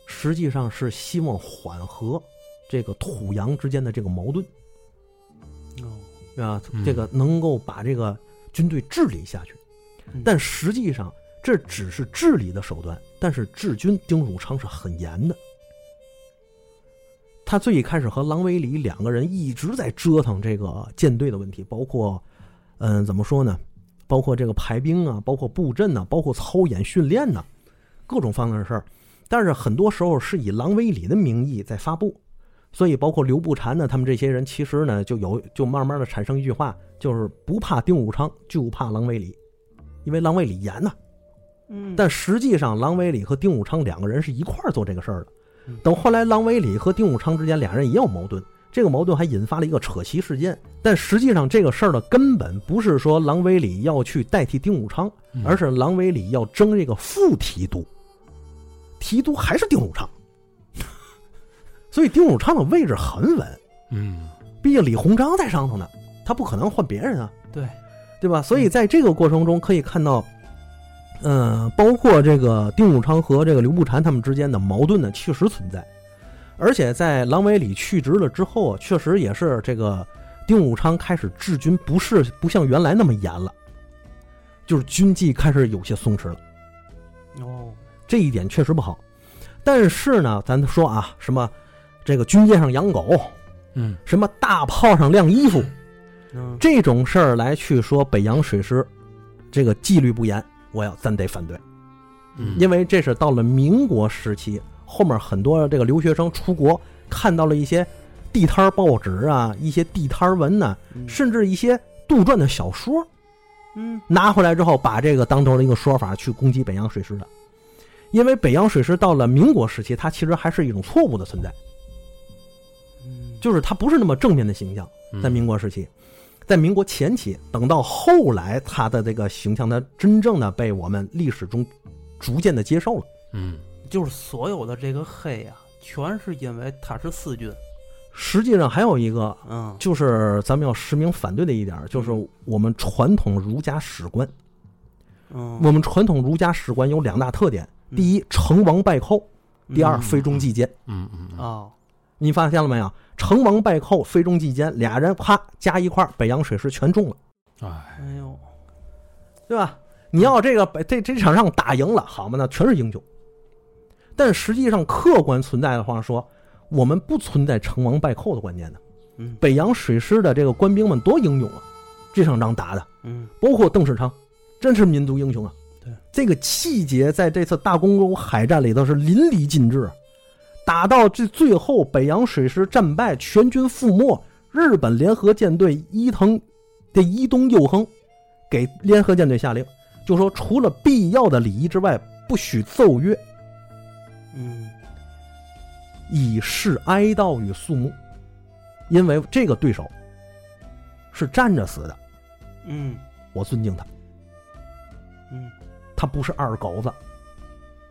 实际上是希望缓和这个土洋之间的这个矛盾哦啊嗯，这个能够把这个军队治理下去。嗯但实际上这只是治理的手段，但是治军丁汝昌是很严的。他最一开始和郎维礼两个人一直在折腾这个舰队的问题，包括，嗯，怎么说呢？包括这个排兵啊，包括布阵呐、包括操演训练呐、各种方面的事儿。但是很多时候是以郎维礼的名义在发布，所以包括刘步蟾呢，他们这些人其实呢就有就慢慢的产生一句话，就是不怕丁汝昌，就怕郎维礼，因为郎维礼严呐、嗯，但实际上，郎维礼和丁汝昌两个人是一块儿做这个事儿的嗯。等后来，郎维礼和丁汝昌之间俩人也有矛盾，这个矛盾还引发了一个扯旗事件。但实际上，这个事儿的根本不是说郎维礼要去代替丁汝昌，嗯而是郎维礼要争这个副提督，提督还是丁汝昌。所以丁汝昌的位置很稳，嗯毕竟李鸿章在上头呢，他不可能换别人啊。对，对吧？所以在这个过程中可以看到，嗯、包括这个丁汝昌和这个刘步蟾他们之间的矛盾呢，确实存在。而且在郎维礼去职了之后啊，确实也是这个丁汝昌开始治军不是不像原来那么严了，就是军纪开始有些松弛了。哦，这一点确实不好。但是呢，咱说啊，什么这个军舰上养狗，嗯。什么大炮上晾衣服，嗯。这种事儿来去说北洋水师这个纪律不严，我要咱得反对，嗯，因为这是到了民国时期，后面很多这个留学生出国看到了一些地摊儿报纸啊，一些地摊儿文呐、嗯。甚至一些杜撰的小说，嗯。拿回来之后，把这个当成了一个说法去攻击北洋水师的。因为北洋水师到了民国时期，它其实还是一种错误的存在，嗯就是他不是那么正面的形象。嗯在民国时期，在民国前期，等到后来，他的这个形象，他真正的被我们历史中逐渐的接受了。嗯就是所有的这个黑啊，全是因为他是四军。实际上还有一个，嗯就是咱们要实名反对的一点，就是我们传统儒家史观。嗯，我们传统儒家史观有两大特点：嗯第一，成王败寇；第二，嗯非忠即奸。嗯嗯嗯哦，你发现了没有？成王败寇，非中即奸，俩人啪加一块儿，北洋水师全中了。哎哎呦，对吧？你要这个北这这场仗打赢了，好嘛，那全是英雄。但实际上，客观存在的话说，我们不存在成王败寇的观念的。嗯北洋水师的这个官兵们多英勇啊！这场仗打的，嗯包括邓世昌，真是民族英雄啊！对，这个气节在这次大公沟海战里头是淋漓尽致。打到这最后，北洋水师战败，全军覆没，日本联合舰队伊藤的伊东佑亨给联合舰队下令，就说除了必要的礼仪之外，不许奏乐，嗯以示哀悼与肃穆，因为这个对手是站着死的，嗯。我尊敬他。嗯。他不是二狗子，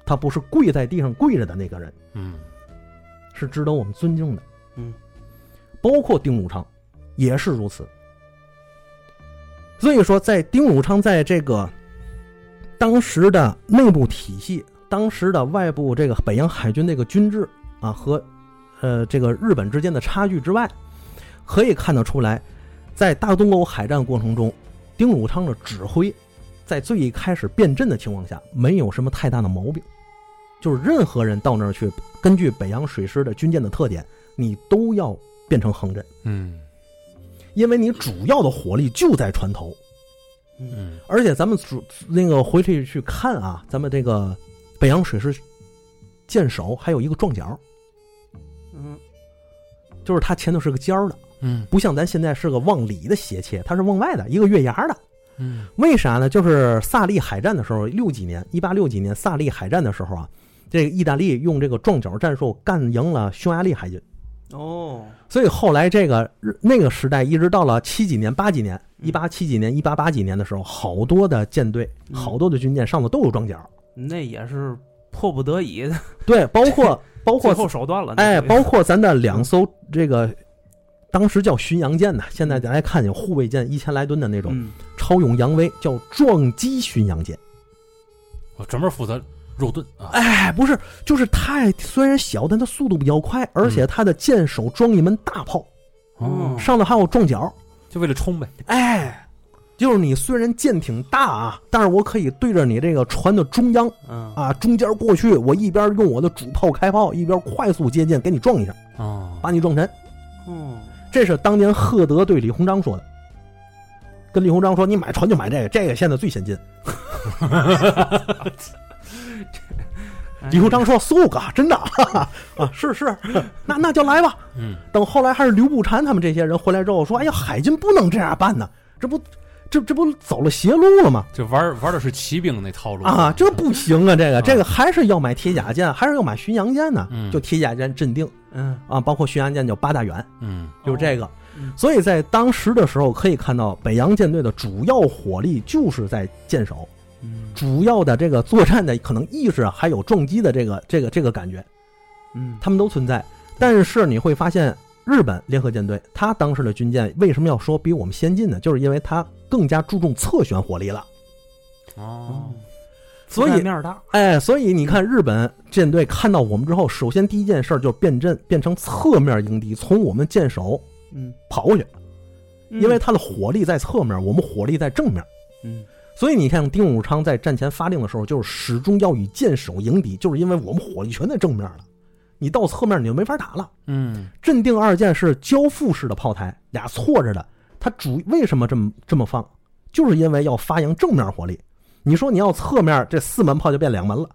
他不是跪在地上跪着的那个人，嗯是值得我们尊敬的。嗯，包括丁汝昌也是如此。所以说，在丁汝昌在这个当时的内部体系、当时的外部这个北洋海军这个军制啊和呃这个日本之间的差距之外，可以看得出来，在大东沟海战过程中，丁汝昌的指挥在最一开始变阵的情况下，没有什么太大的毛病，就是任何人到那儿去，根据北洋水师的军舰的特点，你都要变成横阵，嗯因为你主要的火力就在船头。嗯嗯而且咱们主那个回去去看啊，咱们这个北洋水师舰首还有一个撞角，嗯就是它前头是个尖儿的，嗯不像咱现在是个往里的斜切，它是往外的一个月牙的。嗯为啥呢？就是萨利海战的时候，六几年，一八六几年萨利海战的时候啊，这个意大利用这个撞角战术干赢了匈牙利海军。哦所以后来这个那个时代，一直到了七几年、八几年、一八七几年、一八八几年的时候，好多的舰队、嗯好多的军舰上头都有装角。那也是迫不得已的，对，包括 包最括后手段了。哎，包括咱的两艘这个当时叫巡洋舰呢，现在咱来看有护卫舰一千来吨的那种嗯超勇扬威，叫撞击巡洋舰。我专门负责肉盾啊，哎，不是，就是它虽然小，但它速度比较快，而且它的舰首装一门大炮，哦上头还有撞角。就为了冲呗。哎，就是你虽然舰挺大啊，但是我可以对着你这个船的中央嗯啊中间过去，我一边用我的主炮开炮，一边快速接近，给你撞一下，哦，把你撞沉。哦这是当年赫德对李鸿章说的，跟李鸿章说：“你买船就买这个，这个现在最先进。”哎李鸿章说：“so 个真的哈哈啊，是是，那那就来吧。”嗯等后来还是刘步蟾他们这些人回来之后说：“哎呀，海军不能这样办呢，这不，这这不走了邪路了吗？就玩玩的是骑兵那套路啊，这不行啊，这个啊这个还是要买铁甲舰，还是要买巡洋舰呢。嗯就铁甲舰镇定嗯啊，包括巡洋舰叫八大员，嗯就是这个。嗯所以在当时的时候，可以看到北洋舰队的主要火力就是在舰首，嗯主要的这个作战的可能意识啊还有撞击的这个这个这个感觉，嗯他们都存在。但是你会发现，日本联合舰队他当时的军舰为什么要说比我们先进呢？就是因为它更加注重侧旋火力了。哦，所以面儿大哎，所以你看，日本舰队看到我们之后，首先第一件事儿就是变阵，变成侧面迎敌，从我们舰首嗯跑过去，嗯因为它的火力在侧面，我们火力在正面。嗯所以你看，丁汝昌在战前发令的时候，就是始终要以舰首迎敌，就是因为我们火力全在正面了，你到侧面你就没法打了。嗯镇定二舰是交付式的炮台，俩错着的。它主为什么这么这么放？就是因为要发扬正面火力。你说你要侧面，这四门炮就变两门了。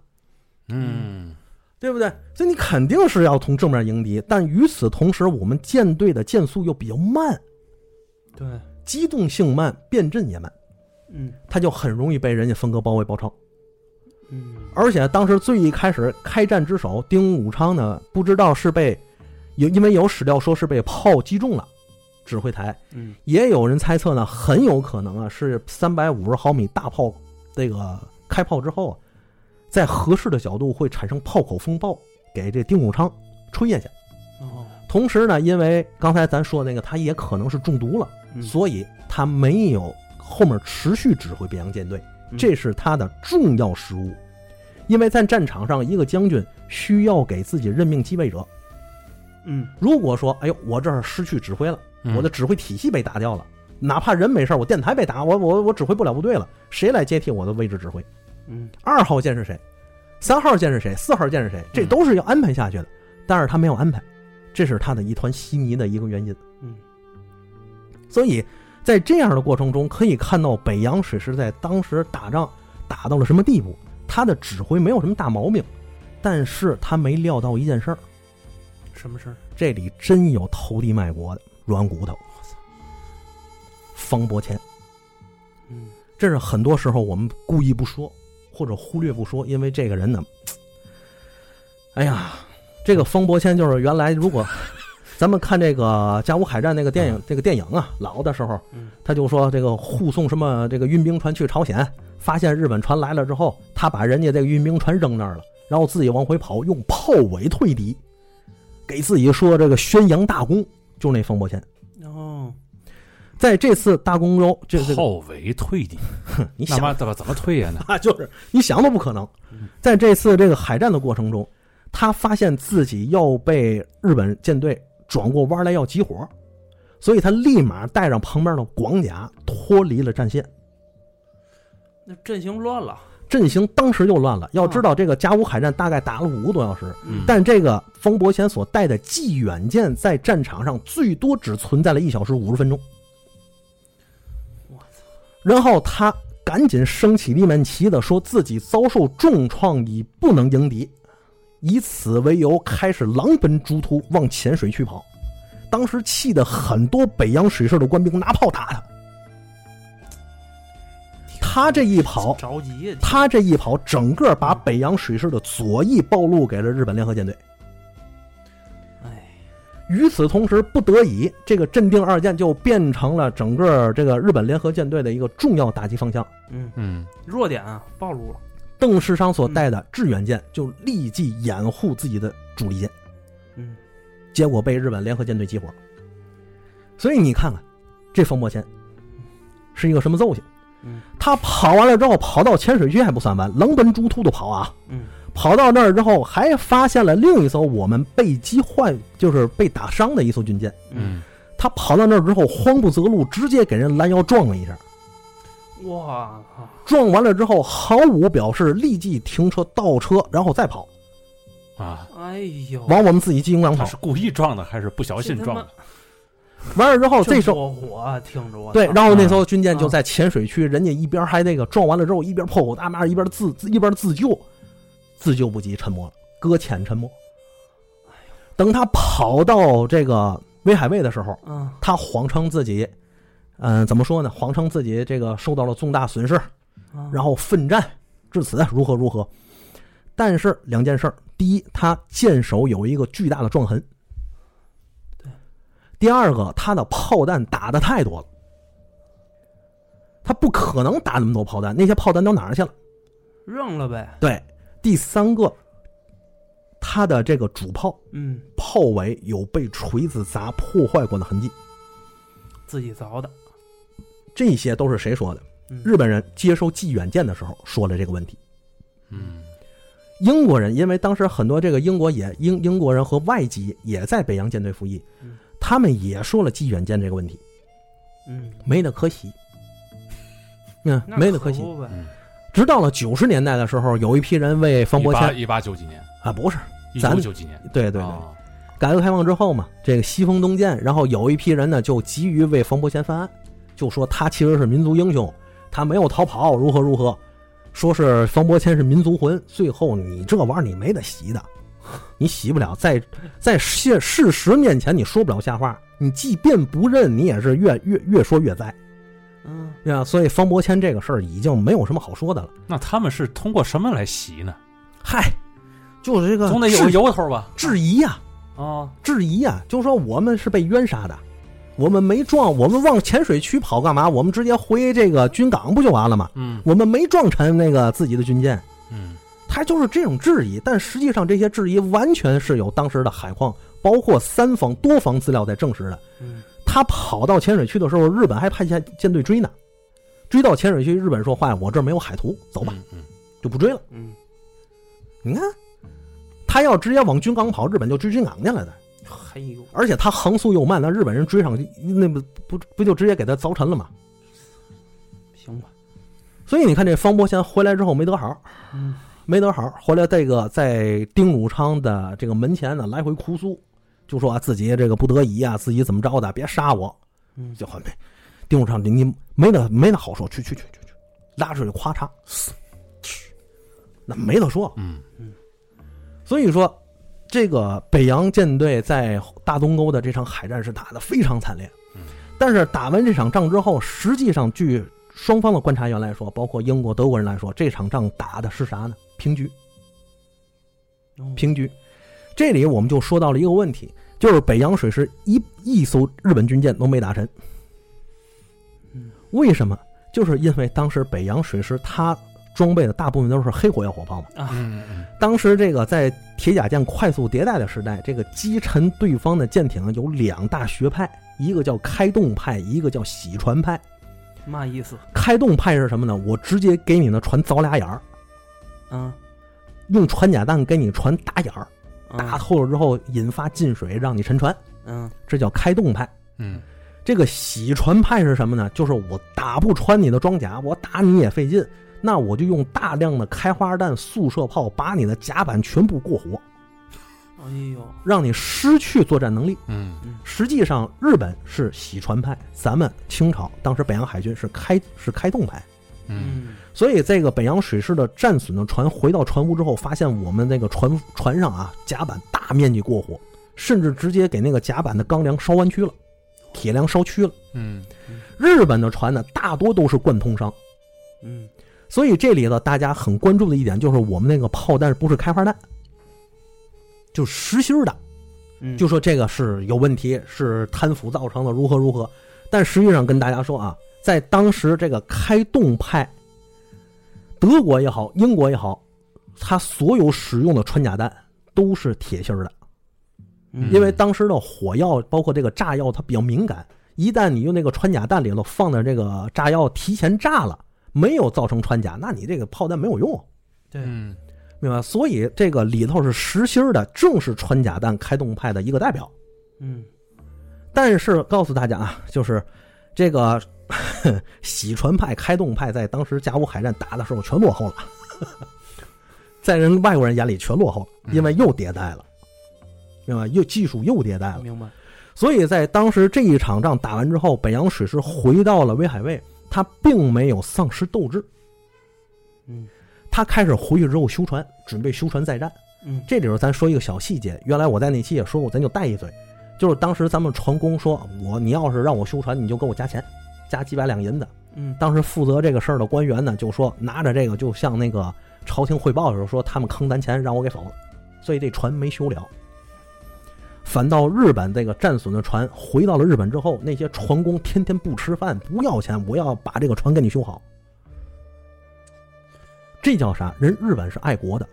嗯对不对？所以你肯定是要从正面迎敌，但与此同时，我们舰队的舰速又比较慢，对机动性慢，变阵也慢，嗯。他就很容易被人家分割、包围、包抄。嗯。而且当时最一开始开战之首丁武昌呢，不知道是被有因为有史料说是被炮击中了指挥台，嗯。也有人猜测呢，很有可能啊是三百五十毫米大炮这个开炮之后啊，在合适的角度会产生炮口风暴，给这丁武昌吹下去。哦。同时呢，因为刚才咱说的那个，他也可能是中毒了，嗯。所以他没有后面持续指挥北洋舰队，嗯这是他的重要失误。因为在战场上，一个将军需要给自己任命继位者。嗯如果说，哎呦，我这儿失去指挥了，嗯我的指挥体系被打掉了，哪怕人没事儿我电台被打，我我我指挥不了部队了，谁来接替我的位置指挥？嗯二号舰是谁？三号舰是谁？四号舰是谁？这嗯都是要安排下去的，但是他没有安排，这是他的一团稀泥的一个原因。嗯所以，在这样的过程中，可以看到北洋水师在当时打仗打到了什么地步。他的指挥没有什么大毛病，但是他没料到一件事儿，什么事儿？这里真有投地卖国的软骨头。方伯谦，嗯，这是很多时候我们故意不说或者忽略不说，因为这个人呢，哎呀，这个方伯谦就是原来如果咱们看这个甲午海战那个电影，这个电影啊，老的时候，嗯他就说这个护送什么这个运兵船去朝鲜，发现日本船来了之后，他把人家这个运兵船扔那儿了，然后自己往回跑，用炮尾退敌，给自己说这个宣扬大功，就那方伯谦。哦，在这次大公州，这这个炮尾退敌，你想怎么怎么退呀？那啊，就是你想都不可能。在这次这个海战的过程中，他发现自己要被日本舰队转过弯来要集火，所以他立马带上旁边的广甲脱离了战线，那阵型乱了。阵型当时就乱了。要知道，这个甲午海战大概打了五个多小时，嗯但这个冯伯贤所带的济远舰在战场上最多只存在了一小时五十分钟。我操！然后他赶紧升起立面旗子，说自己遭受重创，已不能迎敌，以此为由开始狼奔猪突往浅水区跑。当时气得很多北洋水师的官兵拿炮打他。他这一跑，着急！他这一跑，整个把北洋水师的左翼暴露给了日本联合舰队。哎，与此同时，不得已，这个镇定二舰就变成了整个这个日本联合舰队的一个重要打击方向。嗯，嗯弱点啊暴露了。邓世昌所带的致远舰就立即掩护自己的主力舰，嗯，结果被日本联合舰队击火。所以你看看，这冯伯谦是一个什么揍性？嗯他跑完了之后，跑到浅水区还不算完，狼奔猪突的跑啊！嗯，跑到那儿之后，还发现了另一艘我们被击坏，就是被打伤的一艘军舰。嗯，他跑到那儿之后，慌不择路，直接给人拦腰撞了一下。哇靠！撞完了之后，毫无表示，立即停车倒车，然后再跑，啊，哎呦，往我们自己机关跑他是。故意撞的还是不小心撞的？完了之后，这时候火火啊听着我对，然后那艘军舰就在浅水区，人家一边还那个撞完了之后，一边破口大骂，一边自自一边自救，自救不及，沉没了，搁浅沉没。等他跑到这个威海卫的时候，嗯他谎称自己，嗯、怎么说呢？谎称自己这个受到了重大损失，嗯然后奋战至此如何如何。但是两件事儿，第一，他舰首有一个巨大的撞痕；对，第二个，他的炮弹打的太多了，他不可能打那么多炮弹，那些炮弹都哪儿去了？扔了呗。对，第三个，他的这个主炮嗯，炮尾有被锤子砸破坏过的痕迹，自己凿的。这些都是谁说的？嗯。日本人接收济远舰的时候说了这个问题。嗯。英国人因为当时很多这个英国也英英国人和外籍也在北洋舰队服役嗯，他们也说了济远舰这个问题，嗯，没得可惜。嗯，没得可惜。不呗。嗯，直到了九十年代的时候，有一批人为方伯谦一八九几年，啊，不是，一咱九九几年，对对改革开放之后嘛，这个西风东渐，然后有一批人呢就急于为方伯谦翻案，就说他其实是民族英雄，他没有逃跑，如何如何，说是方伯谦是民族魂。最后你这玩意儿你没得洗的，你洗不了，在在现事实面前你说不了瞎话，你即便不认，你也是越越越说越栽嗯，呀。所以方伯谦这个事儿已经没有什么好说的了。那他们是通过什么来洗呢？嗨，就是这个总得有个由头吧？质疑呀、啊，质疑呀、就说我们是被冤杀的，我们没撞，我们往浅水区跑干嘛？我们直接回这个军港不就完了吗？嗯我们没撞沉那个自己的军舰，嗯他就是这种质疑。但实际上，这些质疑完全是有当时的海况，包括三方多方资料在证实的。嗯，他跑到浅水区的时候，日本还派遣舰队追呢，追到浅水区，日本说：“坏，我这儿没有海图，走吧，嗯就不追了。嗯，”你看，他要直接往军港跑，日本就追军港去了的。哎呦，而且他航速又慢，那日本人追上去，那不不不就直接给他凿沉了吗？行吧。所以你看，这方伯谦回来之后没得好，嗯，没得好，回来这个在丁汝昌的这个门前呢来回哭诉，就说啊自己这个不得已啊，自己怎么着的，别杀我。嗯，就很丁汝昌，你你没得没得好说，去去去去去，拉出去咵嚓死，那没得说。嗯嗯所以说，这个北洋舰队在大东沟的这场海战是打得非常惨烈。嗯但是打完这场仗之后，实际上据双方的观察员来说，包括英国、德国人来说，这场仗打的是啥呢？平局。哦平局。这里我们就说到了一个问题，就是北洋水师一一艘日本军舰都没打沉。嗯为什么？就是因为当时北洋水师它装备的大部分都是黑火药火炮嘛。啊，当时这个在铁甲舰快速迭代的时代，这个击沉对方的舰艇有两大学派，一个叫开动派，一个叫洗船派。嘛意思？开动派是什么呢？我直接给你的船凿俩眼儿，嗯，用穿甲弹给你船打眼儿，嗯打透了之后引发进水，让你沉船，嗯这叫开动派。嗯这个洗船派是什么呢？就是我打不穿你的装甲，我打你也费劲，那我就用大量的开花弹、速射炮把你的甲板全部过火，哎呦，让你失去作战能力。嗯实际上，日本是洗船派，咱们清朝当时北洋海军是开是开动派。嗯嗯所以，这个北洋水师的战损的船回到船坞之后，发现我们那个船船上啊甲板大面积过火，甚至直接给那个甲板的钢梁烧弯曲了，铁梁烧曲了。嗯日本的船呢，大多都是贯通伤。嗯所以这里头大家很关注的一点就是我们那个炮弹不是开花弹，就实心儿的，嗯，就说这个是有问题，是贪腐造成的，如何如何。但实际上跟大家说啊，在当时这个开动派，德国也好，英国也好，它所有使用的穿甲弹都是铁芯儿的，嗯。因为当时的火药包括这个炸药它比较敏感，一旦你用那个穿甲弹里头放的这个炸药提前炸了，没有造成穿甲，那你这个炮弹没有用。对，嗯明白？所以这个里头是实心的，正是穿甲弹开动派的一个代表。嗯但是告诉大家啊，就是这个 喜船派、开动派在当时甲午海战打的时候全落后了，在人外国人眼里全落后了，因为又迭代了，明白？又技术又迭代了，明白。所以在当时这一场仗打完之后，北洋水师回到了威海卫，他并没有丧失斗志，嗯他开始回去之后修船，准备修船再战。嗯这里头咱说一个小细节，原来我在那期也说过，咱就带一嘴，就是当时咱们船工说我你要是让我修船，你就给我加钱，加几百两银子。嗯当时负责这个事儿的官员呢，就说拿着这个就向那个朝廷汇报的时候说他们坑咱钱，让我给否了，所以这船没修了。反倒日本这个战损的船回到了日本之后，那些船工天天不吃饭，不要钱，我要把这个船给你修好。这叫啥？人日本是爱国的，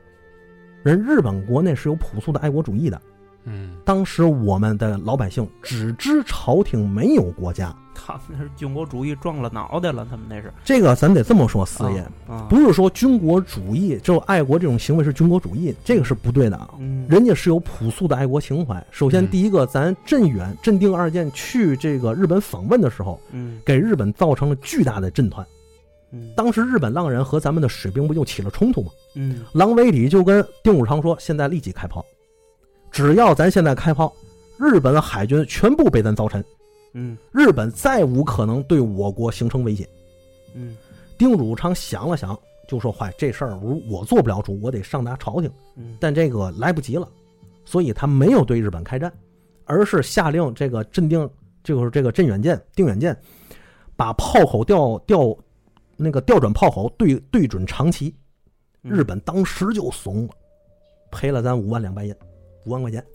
人日本国内是有朴素的爱国主义的。嗯当时我们的老百姓只知朝廷，没有国家。他们那是军国主义撞了脑袋了，他们那是这个咱得这么说，四爷。啊，不是说军国主义，就爱国这种行为是军国主义，这个是不对的啊。嗯，人家是有朴素的爱国情怀。首先，嗯第一个，咱镇远、镇定二舰去这个日本访问的时候，嗯给日本造成了巨大的震撼。嗯当时日本浪人和咱们的水兵不就起了冲突吗？嗯郎威里就跟丁汝昌说：“现在立即开炮，只要咱现在开炮，日本海军全部被咱糟沉，嗯日本再无可能对我国形成威胁。”嗯丁汝昌想了想，就说：“坏，这事儿我我做不了主，我得上达朝廷。嗯但这个来不及了，所以他没有对日本开战，而是下令这个镇定，就是这个镇远舰、定远舰，把炮口调调那个调转炮口对对准长崎。嗯日本当时就怂了，赔了咱五万两白银，五万块钱，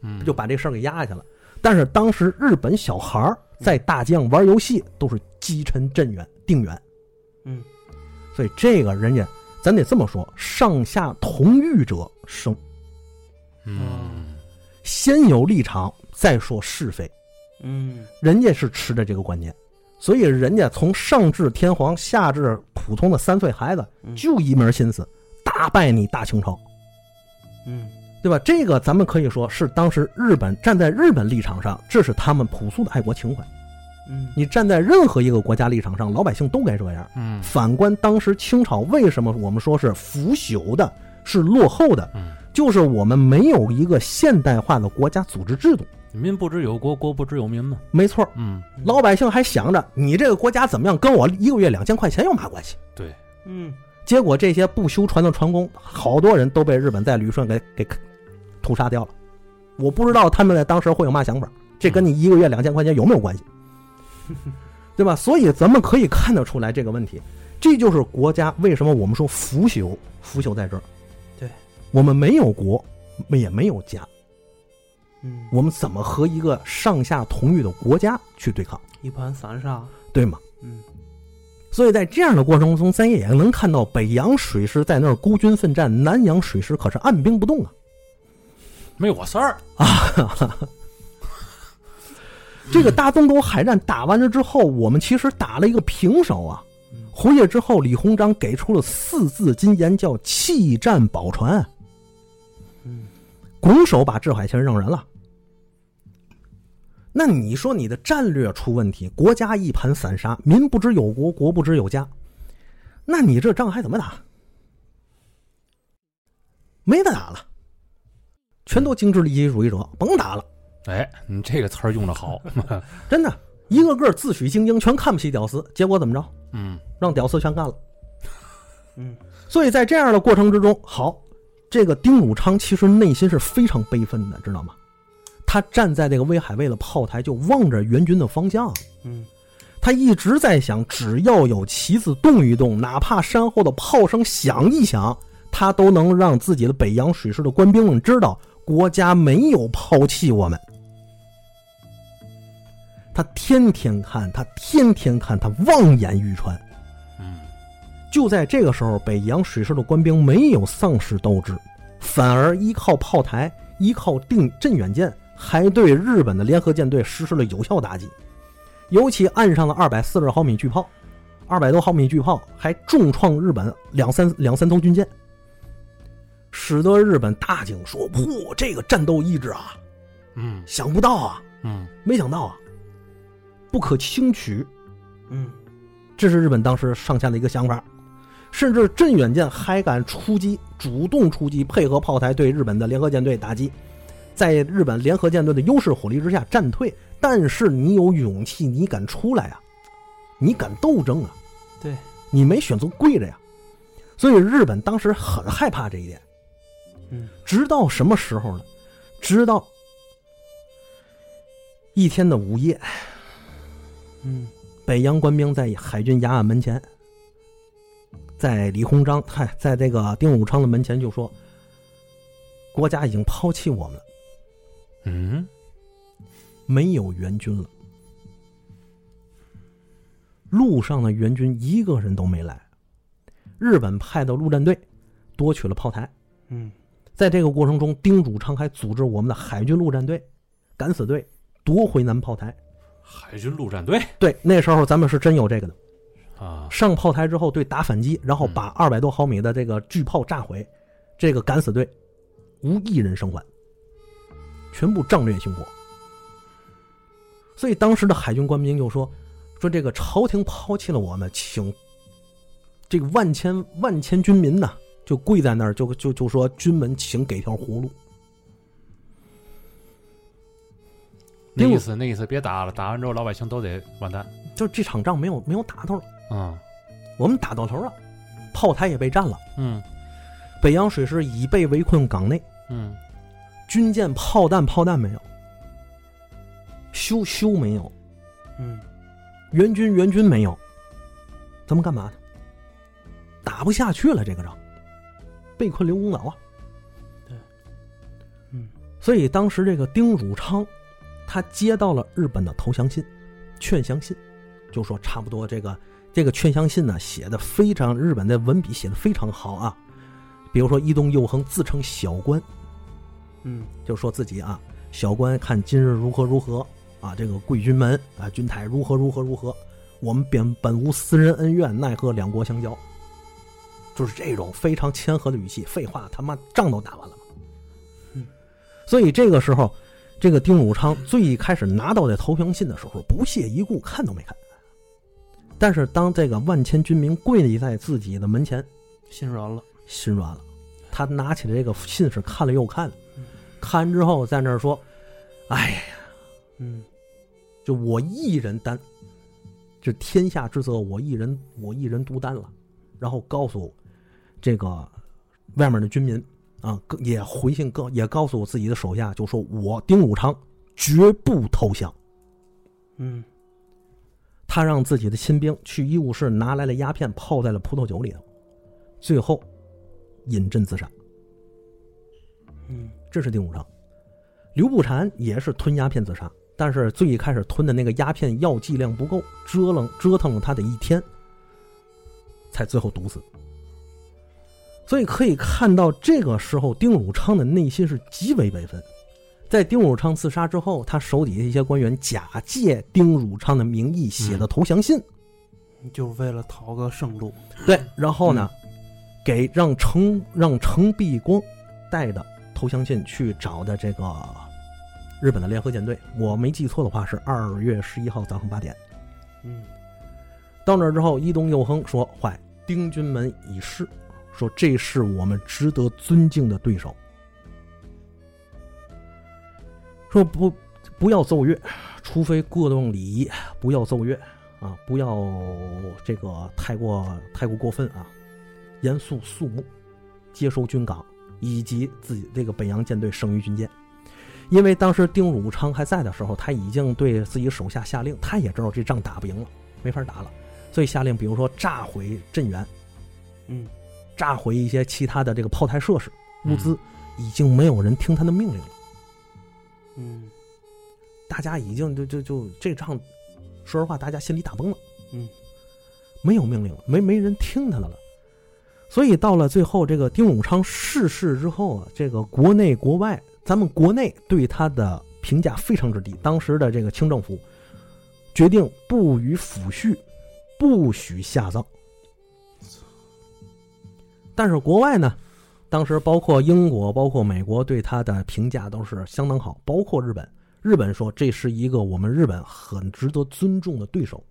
嗯，就把这事儿给压下去了。但是当时日本小孩儿在大街上玩游戏，都是击沉镇远、定远。嗯。所以这个人家，咱得这么说：上下同欲者生，嗯。先有立场，再说是非。嗯。人家是持着这个观念，所以人家从上至天皇，下至普通的三岁孩子，嗯。就一门心思打败你大清朝，嗯对吧？这个咱们可以说是当时日本站在日本立场上，这是他们朴素的爱国情怀。嗯你站在任何一个国家立场上，老百姓都该这样。嗯反观当时清朝，为什么我们说是腐朽的，是落后的？嗯就是我们没有一个现代化的国家组织制度。民不知有国，国不知有民嘛。没错，嗯，老百姓还想着你这个国家怎么样，跟我一个月两千块钱有嘛关系？对，嗯，结果这些不修船的船工，好多人都被日本在旅顺给给屠杀掉了。我不知道他们在当时会有嘛想法，这跟你一个月两千块钱有没有关系？对吧？所以咱们可以看得出来这个问题，这就是国家为什么我们说腐朽，腐朽在这儿。对，我们没有国，也没有家，嗯，我们怎么和一个上下同欲的国家去对抗？一盘散沙，对吗？嗯，所以在这样的过程中，咱也能看到北洋水师在那儿孤军奋战，南洋水师可是按兵不动啊。没我事儿啊。这个大东沟海战打完了之后，我们其实打了一个平手啊。嗯回去之后，李鸿章给出了四字金言，叫“弃战保船嗯，”，拱手把制海权让人了。那你说你的战略出问题，国家一盘散沙，民不知有国，国不知有家，那你这仗还怎么打？没得打了，全都精致利己主义者，甭打了。哎，你这个词儿用的好。真的，一个个自诩精英，全看不起屌丝，结果怎么着？嗯，让屌丝全干了。嗯，所以在这样的过程之中，好，这个丁汝昌其实内心是非常悲愤的，知道吗？他站在那个威海卫的炮台，就望着援军的方向，嗯，他一直在想，只要有旗子动一动，哪怕山后的炮声响一响，他都能让自己的北洋水师的官兵们知道，国家没有抛弃我们。他天天看，他天天看，他望眼欲穿。嗯，就在这个时候，北洋水师的官兵没有丧失斗志，反而依靠炮台，依靠定镇远舰，还对日本的联合舰队实施了有效打击。尤其岸上的二百四十毫米巨炮，二百多毫米巨炮还重创日本两三两三艘军舰，使得日本大惊，说：“嚯，这个战斗意志啊，嗯想不到啊，嗯没想到啊，不可轻取。”嗯，这是日本当时上下的一个想法，甚至镇远舰还敢出击，主动出击，配合炮台对日本的联合舰队打击，在日本联合舰队的优势火力之下战退。但是你有勇气，你敢出来啊，你敢斗争啊，对，你没选择跪着呀。所以日本当时很害怕这一点，嗯，直到什么时候呢？直到一天的午夜，嗯，北洋官兵在海军衙案门前，在李鸿章嗨，在这个丁汝昌的门前就说：“国家已经抛弃我们了，嗯，没有援军了。路上的援军一个人都没来，日本派的陆战队夺取了炮台。嗯，在这个过程中，丁汝昌还组织我们的海军陆战队、敢死队夺回南炮台。海军陆战队对，那时候咱们是真有这个的。啊，上炮台之后对打反击，然后把二百多毫米的这个巨炮炸毁，这个敢死队无一人生还，全部战略性过。所以当时的海军官兵就说：“说这个朝廷抛弃了我们，请这个万千万千军民呐，就跪在那儿，就就就说军门请给条活路。那意思那意思别打了，打完之后老百姓都得完蛋。就这场仗没有没有打头了，嗯我们打到头了，炮台也被占了，嗯北洋水师已被围困港内。”嗯军舰、炮弹、炮弹没有，修修没有，嗯，援军援军没有，咱们干嘛呢？打不下去了，这个仗，被困刘公岛啊。对，嗯，所以当时这个丁汝昌，他接到了日本的投降信、劝降信，就说差不多这个这个劝降信呢写的非常，日本的文笔写的非常好啊。比如说伊东佑亨自称小官，嗯，就说自己啊，小官看今日如何如何啊，这个贵军门啊，军台如何如何如何，我们本本无私人恩怨，奈何两国相交，就是这种非常谦和的语气。废话，他妈仗都打完了嘛。嗯，所以这个时候，这个丁汝昌最开始拿到这投降信的时候，不屑一顾，看都没看。但是当这个万千军民跪立在自己的门前，心软了，心软了，他他拿起了这个信是看了又看嗯，看完之后在那儿说：“哎呀，嗯就我一人担，这天下之责我一人我一人独担了。”然后告诉这个外面的军民啊，也回信告也告诉我自己的手下，就说我丁汝昌绝不投降。嗯他让自己的亲兵去医务室拿来了鸦片，泡在了葡萄酒里头，最后饮鸩自杀。嗯这是丁汝昌。刘步蟾也是吞鸦片自杀，但是最一开始吞的那个鸦片药剂量不够，折腾折腾了他得一天，才最后毒死。所以可以看到，这个时候丁汝昌的内心是极为悲愤。在丁汝昌自杀之后，他手底下一些官员假借丁汝昌的名义写的投降信，就为了讨个生路。对，然后呢，给让程让程璧光带的投降信去找的这个日本的联合舰队，我没记错的话是二月十一号早上八点。嗯到那儿之后，伊东佑亨说：“坏，丁军门已逝，说这是我们值得尊敬的对手。说不不要奏乐，除非过动礼仪，不要奏乐啊，不要这个太过太过过分啊，严肃肃穆，接收军港以及自己这个北洋舰队剩余军舰。因为当时丁汝昌还在的时候，他已经对自己手下下令，他也知道这仗打不赢了，没法打了，所以下令，比如说炸毁镇源，嗯炸毁一些其他的这个炮台设施物资，已经没有人听他的命令了。嗯大家已经就就就这仗，说实话，大家心里打崩了。嗯，没有命令了，没没人听他的了。所以到了最后，这个丁汝昌逝世之后啊，这个国内国外，咱们国内对他的评价非常之低。当时的这个清政府决定不予抚恤，不许下葬。但是国外呢，当时包括英国、包括美国对他的评价都是相当好，包括日本。日本说这是一个我们日本很值得尊重的对手。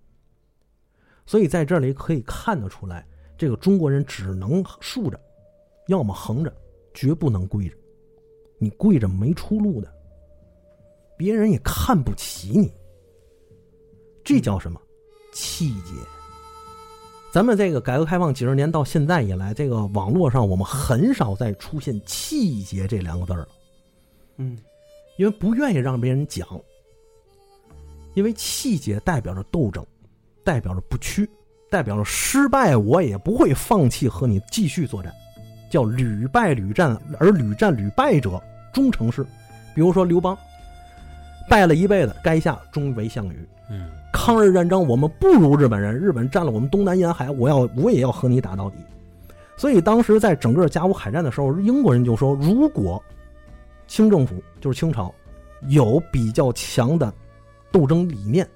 所以在这里可以看得出来，这个中国人只能竖着，要么横着，绝不能跪着。你跪着没出路的，别人也看不起你。这叫什么？气节。咱们这个改革开放几十年到现在以来，这个网络上我们很少再出现“气节”这两个字了，嗯因为不愿意让别人讲。因为气节代表着斗争，代表着不屈，代表着失败，我也不会放弃和你继续作战，叫屡败屡战，而屡战屡败者终成事。比如说刘邦，败了一辈子，垓下终为项羽。嗯抗日战争我们不如日本人，日本占了我们东南沿海，我要我也要和你打到底。所以当时在整个甲午海战的时候，英国人就说，如果清政府就是清朝有比较强的斗争理念，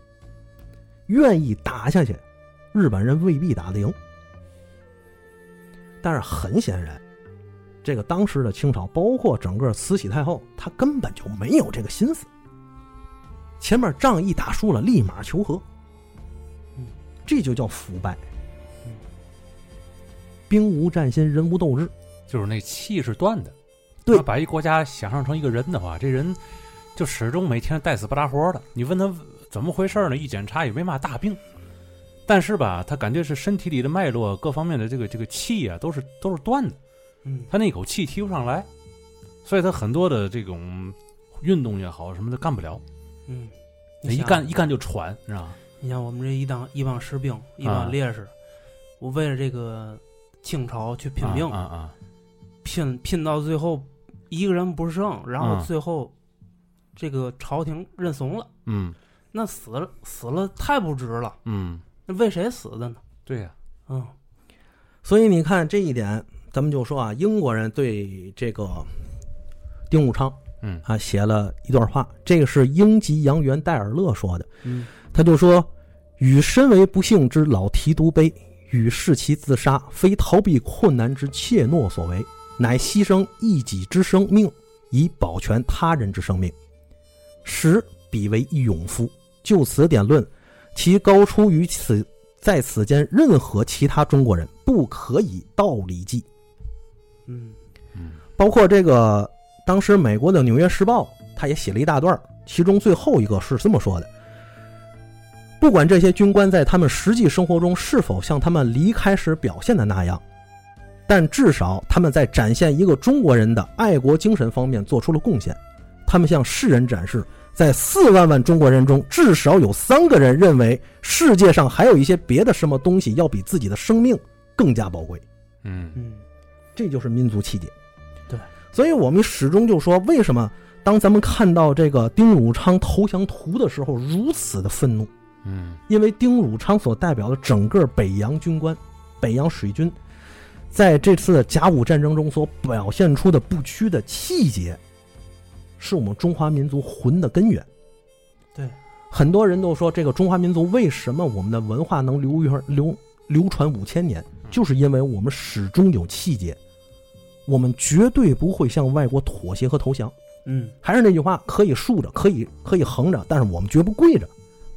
愿意打下去，日本人未必打得赢。但是很显然，这个当时的清朝，包括整个慈禧太后，她根本就没有这个心思。前面仗一打输了，立马求和，嗯，这就叫腐败嗯。兵无战心，人无斗志。就是那气是断的。对他把一国家想象成一个人的话，这人就始终每天带死不拉活的。你问他怎么回事呢？一检查也没嘛大病，但是吧，他感觉是身体里的脉络各方面的这个这个气啊，都是都是断的。嗯他那口气提不上来，所以他很多的这种运动也好什么的干不了，嗯，一干一干就喘，你知道吗？你像我们这一当一帮士兵，一啊帮烈士，我为了这个清朝去拼命，啊啊拼拼到最后一个人不剩，然后嗯最后这个朝廷认怂了，嗯那死了死了太不值了，嗯，那为谁死的呢？对呀、嗯所以你看这一点，咱们就说啊，英国人对这个丁武昌嗯啊写了一段话，这个是英籍洋员戴尔勒说的。嗯他就说：“与身为不幸之老提督悲，与视其自杀，非逃避困难之怯懦所为，乃牺牲一己之生命，以保全他人之生命，实彼为一勇夫。就此点论，其高出于此，在此间任何其他中国人不可以道理计。嗯嗯包括这个当时美国的《纽约时报》，他也写了一大段，其中最后一个是这么说的：不管这些军官在他们实际生活中是否像他们离开时表现的那样，但至少他们在展现一个中国人的爱国精神方面做出了贡献。他们向世人展示，在四万万中国人中，至少有三个人认为世界上还有一些别的什么东西要比自己的生命更加宝贵。嗯嗯这就是民族气节。对，所以我们始终就说，为什么当咱们看到这个丁汝昌投降图的时候如此的愤怒？嗯。因为丁汝昌所代表的整个北洋军官、北洋水军，在这次甲午战争中所表现出的不屈的气节，是我们中华民族魂的根源。对，很多人都说，这个中华民族为什么我们的文化能流传流流传五千年，就是因为我们始终有气节，我们绝对不会向外国妥协和投降。嗯还是那句话，可以竖着，可以可以横着，但是我们绝不跪着。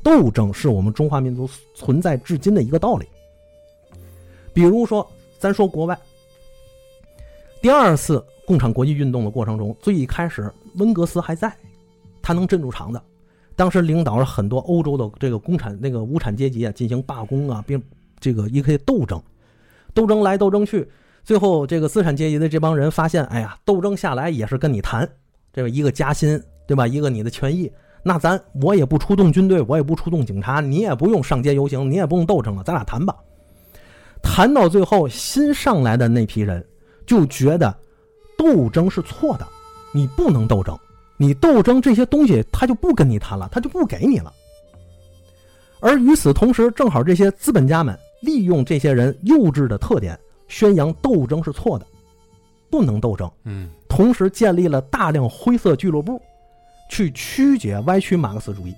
斗争是我们中华民族存在至今的一个道理。比如说，咱说国外，第二次共产国际运动的过程中，最一开始温格斯还在，他能镇住场子。当时领导了很多欧洲的这个工产那个无产阶级啊，进行罢工啊，并这个一些斗争，斗争来斗争去，最后这个资产阶级的这帮人发现，哎呀，斗争下来也是跟你谈，这个一个加薪，对吧？一个你的权益，那咱我也不出动军队，我也不出动警察，你也不用上街游行，你也不用斗争了，咱俩谈吧。谈到最后，新上来的那批人就觉得斗争是错的，你不能斗争，你斗争这些东西他就不跟你谈了，他就不给你了。而与此同时，正好这些资本家们利用这些人幼稚的特点，宣扬斗争是错的，不能斗争。嗯。同时建立了大量灰色俱乐部，去曲解歪曲马克思主义，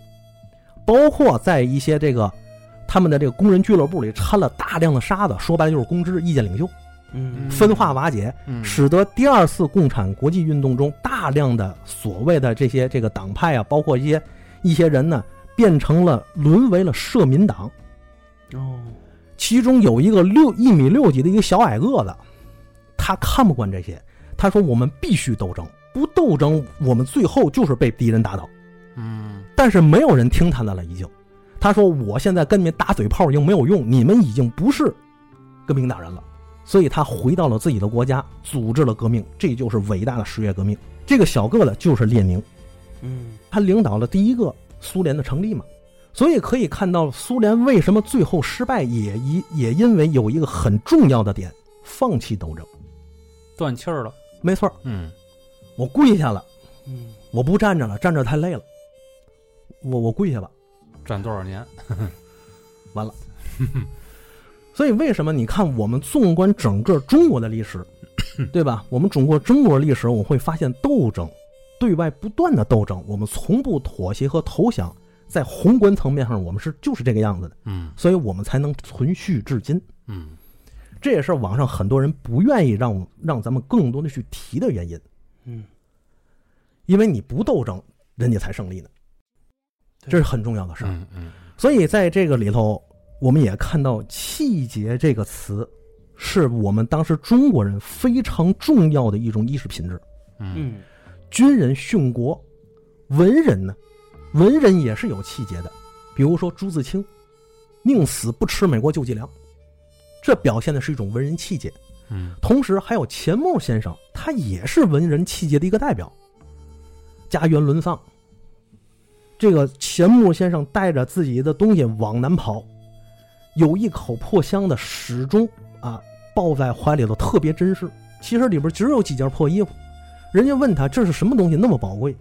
包括在一些这个他们的这个工人俱乐部里掺了大量的沙子，说白了就是公知、意见领袖，嗯。分化瓦解，嗯。使得第二次共产国际运动中大量的所谓的这些这个党派啊，包括一些一些人呢，变成了沦为了社民党。哦其中有一个六一米六几的一个小矮个子，他看不惯这些，他说我们必须斗争，不斗争我们最后就是被敌人打倒。嗯但是没有人听他的了，已经。他说我现在跟你们打嘴炮已经没有用，你们已经不是革命党人了。所以他回到了自己的国家，组织了革命，这就是伟大的十月革命。这个小个子就是列宁，嗯他领导了第一个苏联的成立嘛，所以可以看到苏联为什么最后失败，也一也因为有一个很重要的点，放弃斗争。断气儿了。没错，嗯我跪下了，嗯我不站着了，站着太累了，我我跪下吧。站多少年？完了 所以为什么你看我们纵观整个中国的历史，对吧？我们中国中国历史，我们会发现斗争，对外不断的斗争，我们从不妥协和投降。在宏观层面上，我们是就是这个样子的，嗯所以我们才能存续至今。嗯这也是网上很多人不愿意让让咱们更多的去提的原因，嗯，因为你不斗争，人家才胜利呢，这是很重要的事儿。嗯嗯所以在这个里头，我们也看到“气节”这个词，是我们当时中国人非常重要的一种意识品质。嗯嗯军人殉国，文人呢，文人也是有气节的。比如说朱自清，宁死不吃美国救济粮，这表现的是一种文人气节。嗯同时还有钱穆先生，他也是文人气节的一个代表。家园沦丧，这个钱穆先生带着自己的东西往南跑，有一口破箱子始终啊抱在怀里头，特别珍视。其实里边只有几件破衣服，人家问他这是什么东西那么宝贵，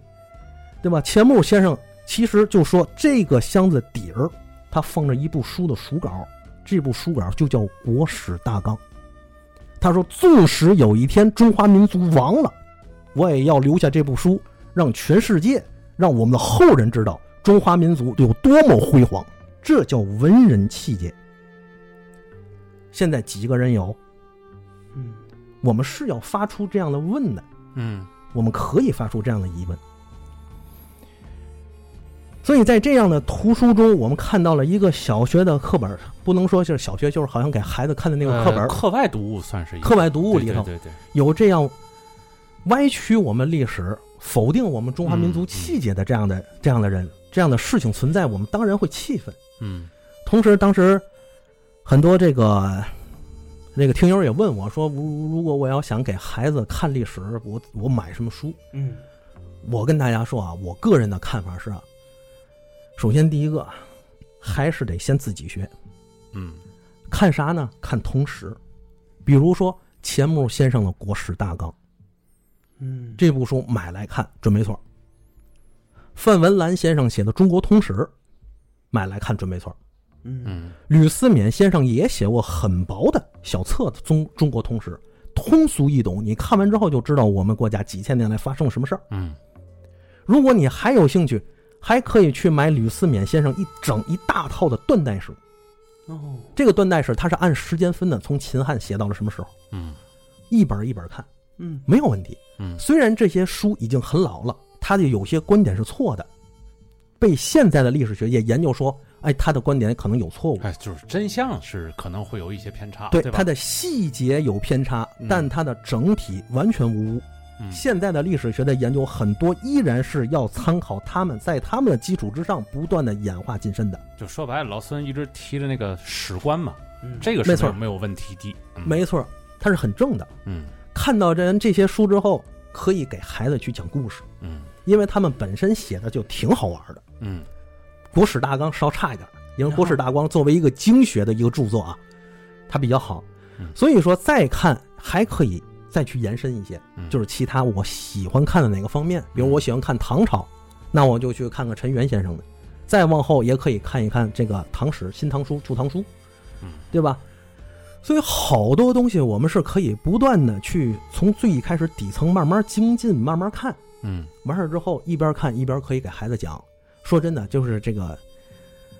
对吧？钱穆先生其实就说这个箱子底儿，它放着一部书的书稿，这部书稿就叫《国史大纲》。他说：“纵使有一天中华民族亡了，我也要留下这部书，让全世界，让我们的后人知道中华民族有多么辉煌。这叫文人气节。现在几个人有？嗯我们是要发出这样的问的，嗯我们可以发出这样的疑问。所以在这样的图书中，我们看到了一个小学的课本，不能说就是小学，就是好像给孩子看的那个课本，呃课外读物算是一个课外读物里头对对对对，有这样歪曲我们历史、否定我们中华民族气节的这样的、这样的人、这样的事情存在，我们当然会气愤。嗯。同时，当时很多这个那个听友也问我说，如如果我要想给孩子看历史，我我买什么书？嗯。我跟大家说啊，我个人的看法是啊，首先第一个还是得先自己学，嗯看啥呢？看通史，比如说钱穆先生的《国史大纲》嗯，这部书买来看准没错。范文澜先生写的《中国通史》，买来看准没错。嗯嗯吕思勉先生也写过很薄的小册子《中中国通史》，通俗易懂，你看完之后就知道我们国家几千年来发生了什么事儿。嗯如果你还有兴趣，还可以去买吕思勉先生一整一大套的断代史。哦，这个断代史它是按时间分的，从秦汉写到了什么时候，嗯一本一本看，嗯没有问题。嗯虽然这些书已经很老了，他的有些观点是错的，被现在的历史学界研究说，哎，他的观点可能有错误。哎，就是真相是可能会有一些偏差，对？它的细节有偏差嗯，但它的整体完全无误。嗯现在的历史学的研究很多依然是要参考他们，在他们的基础之上不断的演化晋升的。就说白了，老孙一直提的那个史观嘛，嗯，这个是没错。没有问题的。嗯。没错，它是很正的。嗯。看到这这些书之后，可以给孩子去讲故事，嗯。因为他们本身写的就挺好玩的。嗯国史大纲稍差一点，因为国史大纲作为一个经学的一个著作啊，它比较好。嗯，所以说再看还可以再去延伸一些，嗯，就是其他我喜欢看的哪个方面，比如我喜欢看唐朝，那我就去看看陈元先生的，再往后也可以看一看这个唐史、新唐书、旧唐书嗯，对吧？所以好多东西我们是可以不断的去从最一开始底层慢慢精进，慢慢看。嗯完事儿之后，一边看一边可以给孩子讲。说真的，就是这个，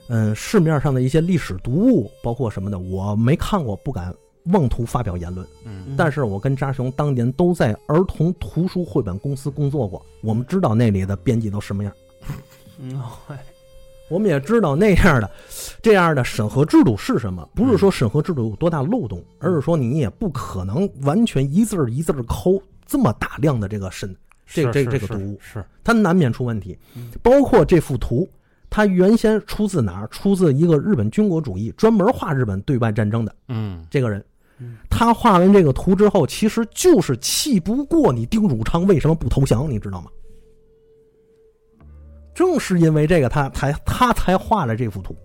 嗯，市面上的一些历史读物，包括什么的，我没看过，不敢妄图发表言论。嗯但是我跟扎熊当年都在儿童图书绘本公司工作过，我们知道那里的编辑都什么样，嗯，哎 我们也知道那样的这样的审核制度是什么。不是说审核制度有多大漏洞，而是说你也不可能完全一字儿一字儿抠这么大量的这个审这这是是是这个读物。是它难免出问题嗯。包括这幅图，它原先出自哪儿？出自一个日本军国主义专门画日本对外战争的嗯这个人嗯。他画完这个图之后，其实就是气不过你丁汝昌为什么不投降，你知道吗？正是因为这个，他才他才画了这幅图，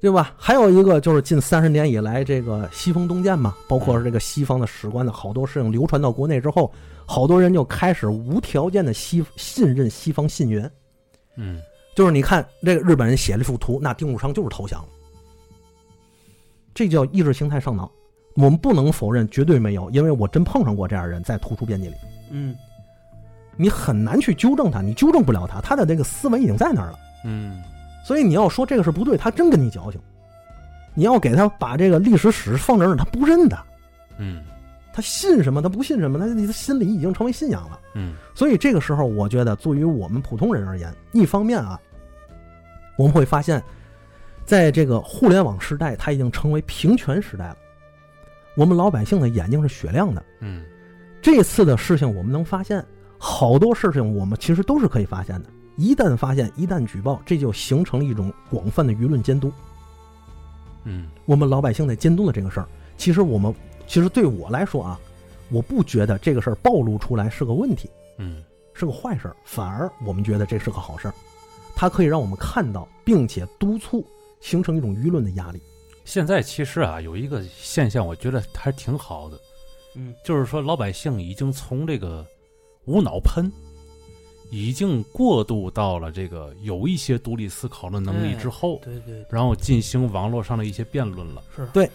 对吧？还有一个就是近三十年以来，这个西风东渐嘛，包括这个西方的史观的好多事情流传到国内之后，好多人就开始无条件的西信任西方信源。嗯就是你看这个日本人写了一幅图，那丁汝昌就是投降了，这叫意识形态上脑。我们不能否认，绝对没有，因为我真碰上过这样的人，在图书编辑里，嗯你很难去纠正他，你纠正不了他，他的那个思维已经在那儿了。嗯所以你要说这个是不对，他真跟你矫情。你要给他把这个历史史放这儿，他不认的，嗯他信什么，他不信什么，他他心里已经成为信仰了。嗯所以这个时候，我觉得，作为我们普通人而言，一方面啊，我们会发现，在这个互联网时代，它已经成为平权时代了。我们老百姓的眼睛是雪亮的。嗯这次的事情，我们能发现好多事情，我们其实都是可以发现的。一旦发现，一旦举报，这就形成了一种广泛的舆论监督。嗯我们老百姓在监督的这个事儿，其实我们其实对我来说啊，我不觉得这个事儿暴露出来是个问题。嗯是个坏事儿，反而我们觉得这是个好事儿，它可以让我们看到，并且督促形成一种舆论的压力。现在其实啊，有一个现象，我觉得还挺好的，嗯。就是说老百姓已经从这个无脑喷，已经过渡到了这个有一些独立思考的能力之后，对对然后进行网络上的一些辩论了。是对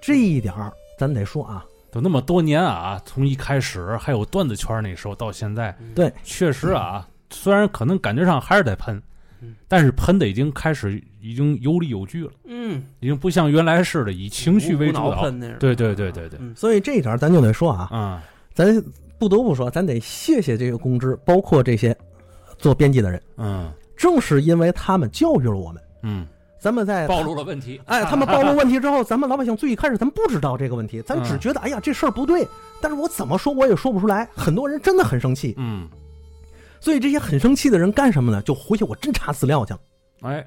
这一点儿，咱得说啊，都那么多年啊，从一开始还有段子圈那时候到现在，对，确实啊，虽然可能感觉上还是在喷嗯，但是喷的已经开始已经有理有据了，嗯，已经不像原来似的以情绪为主导。对对对对对。嗯。所以这一点儿咱就得说啊，啊，咱不得不说，咱得谢谢这个公知，包括这些做编辑的人，嗯。正是因为他们教育了我们，嗯。咱们在暴露了问题。哎，他们暴露问题之后，咱们老百姓最一开始咱不知道这个问题，咱只嗯。觉得哎呀这事儿不对，但是我怎么说我也说不出来。很多人真的很生气，嗯，所以这些很生气的人干什么呢？就回去我真查资料去，哎，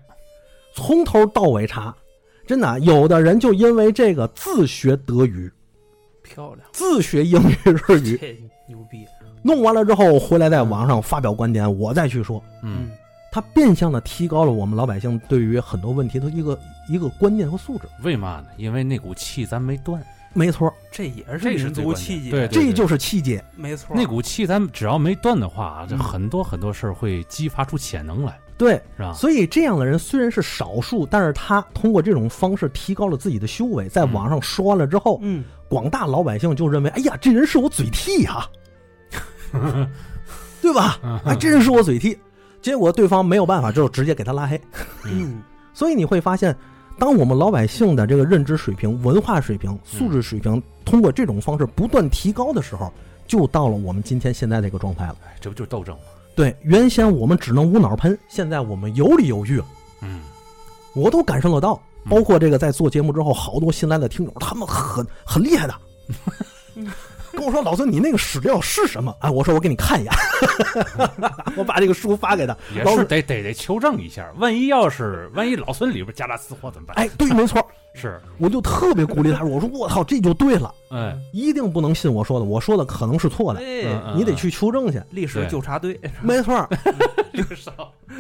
从头到尾查。真的，有的人就因为这个自学德语，漂亮，自学英语、日语，这牛逼，弄完了之后回来在网上发表观点，我再去说，嗯，他变相的提高了我们老百姓对于很多问题的一个一个观念和素质。为嘛呢？因为那股气咱没断，没错，这也是这是民最关键族气节，对对这就是气节。没错，那股气咱只要没断的话，这嗯很多很多事儿会激发出潜能来，对，是吧？所以这样的人虽然是少数，但是他通过这种方式提高了自己的修为，在网上说完了之后，嗯，广大老百姓就认为，哎呀，这人是我嘴替呀、对吧？哎，这人是我嘴替。结果对方没有办法，就直接给他拉黑。嗯，所以你会发现，当我们老百姓的这个认知水平、文化水平、素质水平通过这种方式不断提高的时候，就到了我们今天现在这个状态了。哎这不就是斗争吗？对，原先我们只能无脑喷，现在我们有理有据了。嗯，我都感受得到，嗯。包括这个在做节目之后，好多新来的听友，他们很很厉害的，跟我说老孙你那个史料是什么？哎，我说我给你看一眼，我把这个书发给他，也是得得得求证一下，万一要是万一老孙里边夹杂私货怎么办？哎，对，没错，是，我就特别鼓励他，我说我靠，这就对了，哎，一定不能信我说的，我说的可能是错的，你得去求证去。历史纠察队，没错 儿，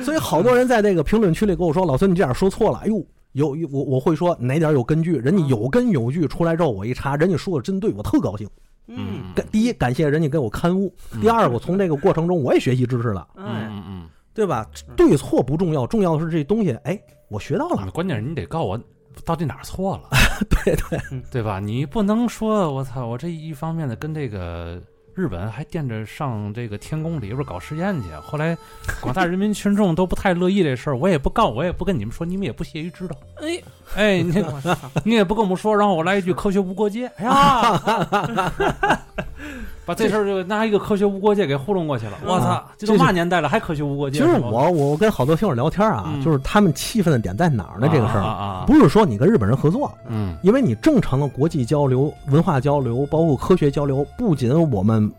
所以好多人在这个评论区里跟我说：“老孙，你这样说错了。”哎呦，有有我我会说哪点有根据，人家有根有据出来之后，我一查，人家说的真对，我特高兴。嗯，感第一，感谢人家给我刊物；第二，我从这个过程中我也学习知识了，嗯哎，嗯嗯。对吧？对错不重要，重要的是这东西，哎，我学到嗯，了。关键是你得告诉我到底哪儿错了，对对，对吧？你不能说我操，我这一方面的跟这个日本还惦着上这个天宫里边搞实验去，后来广大人民群众都不太乐意这事儿，我也不告，我也不跟你们说，你们也不屑于知道。哎，哎，你，你也不跟我们说，然后我来一句科学无国界，哎呀，把这事儿就拿一个科学无国界给糊弄过去了。我操，这都嘛年代了还科学无国界？其实我我跟好多听友聊天啊，嗯就是他们气愤的点在哪儿呢？这个事儿不是说你跟日本人合作，嗯因为你正常的国际交流、文化交流，包括科学交流，不仅我们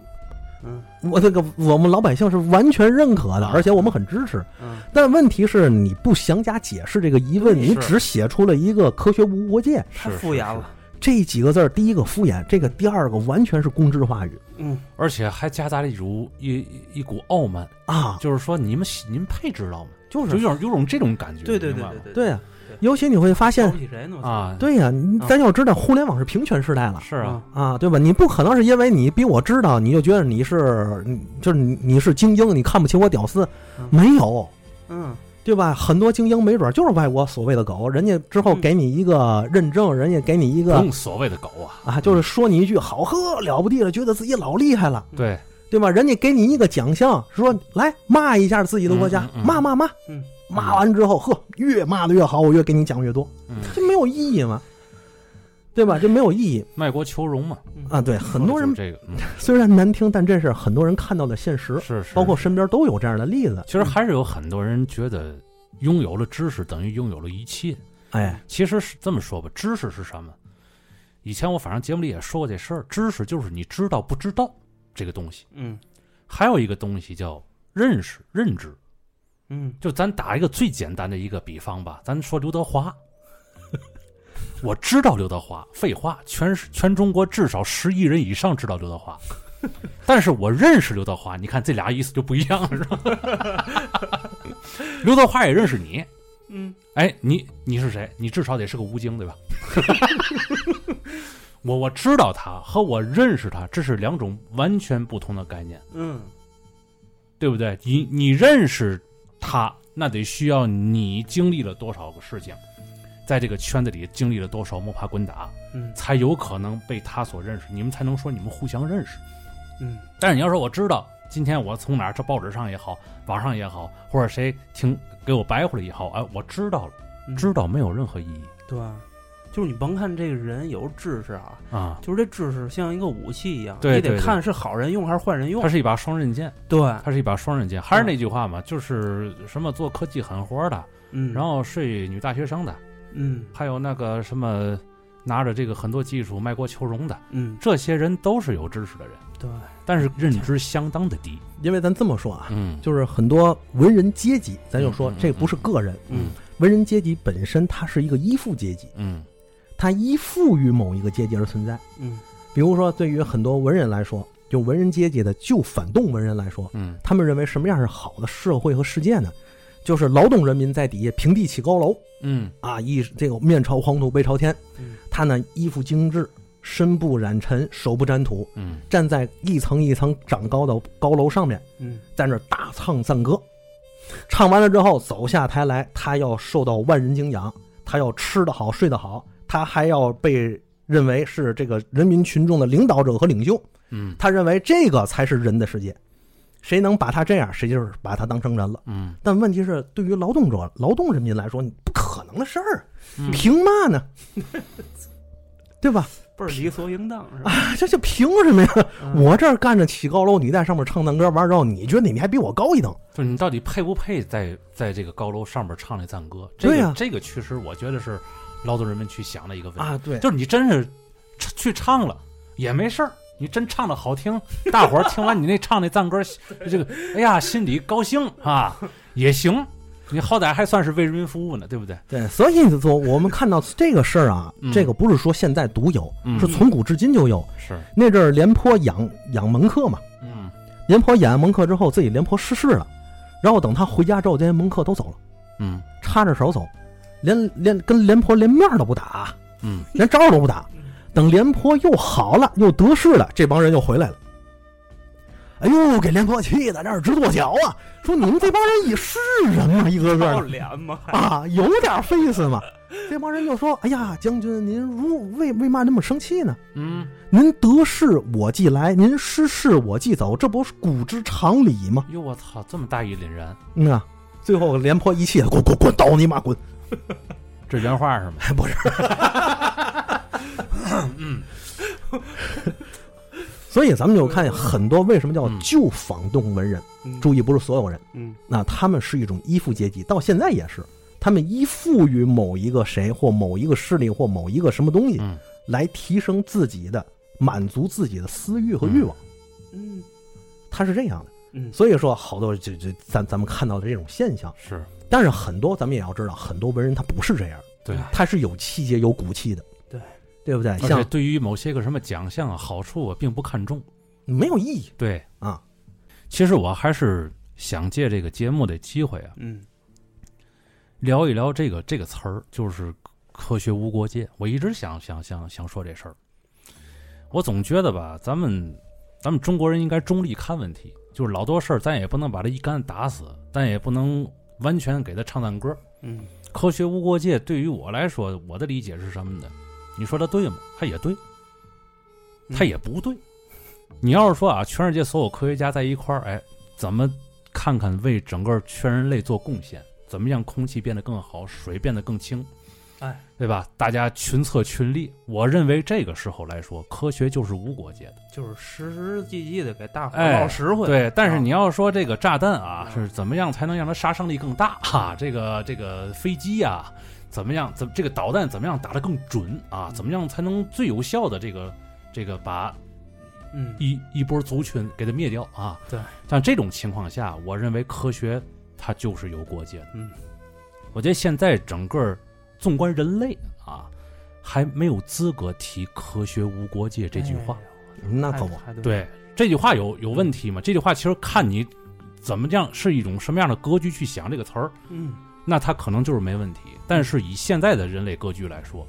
嗯我这个我们老百姓是完全认可的，啊而且我们很支持。嗯，但问题是你不详加解释这个疑问，你只写出了一个科学无国界太是敷衍了，这几个字儿。第一个敷衍，这个第二个完全是公知话语嗯，而且还夹杂了一股一一一股傲慢，啊，就是说你们你们配知道吗？就就有种有种这种感觉，对对对对对。尤其你会发现啊，对呀、你咱要知道，互联网是平权时代了是啊，啊，对吧？你不可能是因为你比我知道，你就觉得你是，就是你你是精英，你看不起我屌丝，嗯没有，嗯，对吧？很多精英没准就是外国所谓的狗，人家之后嗯。给你一个认证，人家给你一个用所谓的狗啊，啊，就是说你一句好呵了不地了，觉得自己老厉害了，对，对吧？人家给你一个奖项，说来骂一下自己的国家，骂骂骂，嗯。骂完之后，呵，越骂的越好，我越给你奖越多，嗯，这没有意义嘛，对吧？这没有意义卖国求荣嘛，嗯啊。对，很多人这个，嗯，虽然难听，但这是很多人看到的现实，是是，包括身边都有这样的例子。其实还是有很多人觉得拥有了知识等于拥有了一切。哎，其实是这么说吧，知识是什么？以前我反正节目里也说过这事儿，知识就是你知道不知道这个东西。嗯还有一个东西叫认识、认知。嗯就咱打一个最简单的一个比方吧，咱说刘德华，我知道刘德华，废话，全是全中国至少十亿人以上知道刘德华，但是我认识刘德华，你看这俩意思就不一样了，是吧？刘德华也认识你，嗯哎，你你是谁？你至少得是个吴京，对吧？我我知道他和我认识他，这是两种完全不同的概念。嗯对不对？你你认识他，那得需要你经历了多少个事情，在这个圈子里经历了多少摸爬滚打，嗯才有可能被他所认识，你们才能说你们互相认识。嗯但是你要说我知道，今天我从哪儿，这报纸上也好，网上也好，或者谁听给我白活了也好，哎，我知道了，嗯，知道没有任何意义。对吧？就是你甭看这个人有知识啊，啊，就是这知识像一个武器一样，对对对你得看是好人用还是坏人用它。是一把双刃剑，对，它是一把双刃剑。还是那句话嘛，就是什么做科技狠活的，嗯，然后睡女大学生的，嗯。还有那个什么拿着这个很多技术卖国求荣的，嗯，这些人都是有知识的人，对，但是认知相当的低。因为咱这么说啊，嗯。就是很多文人阶级，咱就说这不是个人，嗯。文人阶级本身它是一个依附阶级，嗯。它依附于某一个阶级而存在。嗯。比如说，对于很多文人来说，就文人阶级的旧反动文人来说，嗯。他们认为什么样是好的社会和世界呢？就是劳动人民在底下平地起高楼嗯。啊，一这个面朝黄土背朝天，嗯。他呢衣服精致，身不染尘，手不沾土，嗯。站在一层一层长高的高楼上面，嗯。在那儿大唱赞歌。唱完了之后走下台来，他要受到万人敬仰，他要吃得好睡得好，他还要被认为是这个人民群众的领导者和领袖。嗯。他认为这个才是人的世界，谁能把他这样，谁就是把他当成人了。嗯但问题是，对于劳动者、劳动人民来说，你不可能的事儿，嗯凭嘛呢？对吧？倍儿理所应当是吧？啊，这就凭什么呀？嗯我这儿干着起高楼，你在上面唱赞歌，完之后，你觉得你还比我高一等？就是你到底配不配在在这个高楼上面唱那赞歌？这个、对呀这个确实我觉得是劳动人民去想的一个问题。啊，对，就是你真是去唱了也没事儿，你真唱的好听，大伙儿听完你那唱那赞歌，这个哎呀心里高兴啊也行。你好歹还算是为人民服务呢，对不对？对，所以说我们看到这个事儿啊，嗯这个不是说现在独有，嗯是从古至今就有。是，那阵儿廉颇养养门客嘛，嗯廉颇养完门客之后，自己廉颇逝世了，然后等他回家之后，这些门客都走了，嗯插着手走，连连跟廉颇连面都不打，嗯连招都不打。等廉颇又好了，又得势了，这帮人又回来了。哎呦，给廉颇气的，那是直跺脚啊！说你们这帮人也是人吗？一个个要的脸吗？啊，有点 face 嘛。这帮人就说：“哎呀，将军，您如为为嘛那么生气呢？嗯，您得势我即来，您失势我即走，这不是古之常理吗哟我操，这么大义凛然，？”嗯啊，最后廉颇一气，滚滚滚，倒你妈滚！这原话是吗？不是，所以咱们就看很多为什么叫嗯。旧仿动文人，嗯。注意不是所有人，嗯。那他们是一种依附阶级，到现在也是，他们依附于某一个谁或某一个势力或某一个什么东西，嗯。来提升自己的满足自己的私欲和欲望，嗯。他是这样的。嗯，所以说，好多就就咱咱们看到的这种现象，是。但是很多咱们也要知道，很多文人他不是这样，对。他是有气节、有骨气的，对对不对？而且像对于某些个什么奖项啊、好处啊，并不看重。没有意义对，啊。其实我还是想借这个节目的机会啊，嗯聊一聊这个这个词儿，就是科学无国界。我一直想想想想说这事儿，我总觉得吧，咱们咱们中国人应该中立看问题，就是老多事儿咱也不能把它一竿子打死，但也不能完全给他唱赞歌。嗯科学无国界对于我来说，我的理解是什么呢？你说它对吗？它也对，它也不对。你要是说啊，全世界所有科学家在一块儿，哎，怎么看看为整个全人类做贡献？怎么让空气变得更好，水变得更清？哎，对吧？大家群策群力，我认为这个时候来说，科学就是无国界的。就是实实际际的给大伙哎儿唠实惠。对，但是啊你要说这个炸弹啊，啊是怎么样才能让它杀伤力更大啊？这个这个飞机呀、怎么样？怎这个导弹怎么样打得更准啊？怎么样才能最有效的这个这个把嗯一一波族群给它灭掉啊？对，像这种情况下，我认为科学它就是有国界的。嗯，我觉得现在整个纵观人类啊，还没有资格提“科学无国界”这句话。那可不，对这句话有有问题吗？这句话其实看你怎么样是一种什么样的格局去想这个词儿，嗯那它可能就是没问题。但是以现在的人类格局来说，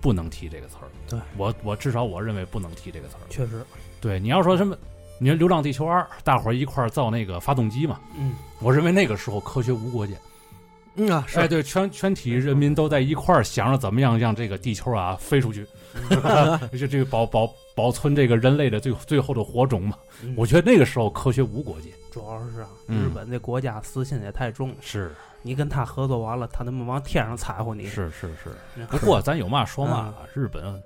不能提这个词儿。对我我至少我认为不能提这个词儿。确实对，你要说什么，你说《流浪地球二》，大伙儿一块儿造那个发动机嘛，嗯我认为那个时候科学无国界。嗯啊，哎，对，全全体人民都在一块儿想着怎么样让这个地球啊飞出去，就这个保保保存这个人类的最最后的火种嘛。嗯我觉得那个时候科学无国界，主要是日本这国家私心也太重了。是你跟他合作完了，他他妈往天上踩乎你。是是是。嗯 不过咱有嘛说嘛，日本、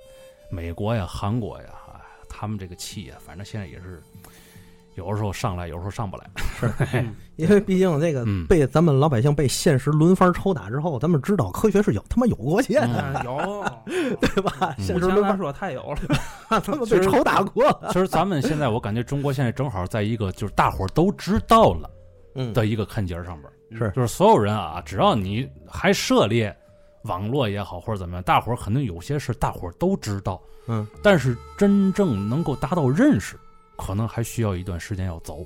美国呀、韩国呀，哎他们这个气呀，反正现在也是有的时候上来，有时候上不来。嗯因为毕竟这个嗯。被咱们老百姓被现实轮番抽打之后，咱们知道科学是有他妈有国界的，嗯有，对吧？嗯。现实轮番说太有了。他们被抽打过了，其实咱们现在，我感觉中国现在正好在一个就是大伙都知道了嗯，的一个坎节上边儿，是。就是所有人啊，只要你还涉猎网络也好或者怎么样，大伙儿肯定有些事大伙都知道，嗯，但是真正能够达到认识，可能还需要一段时间要走。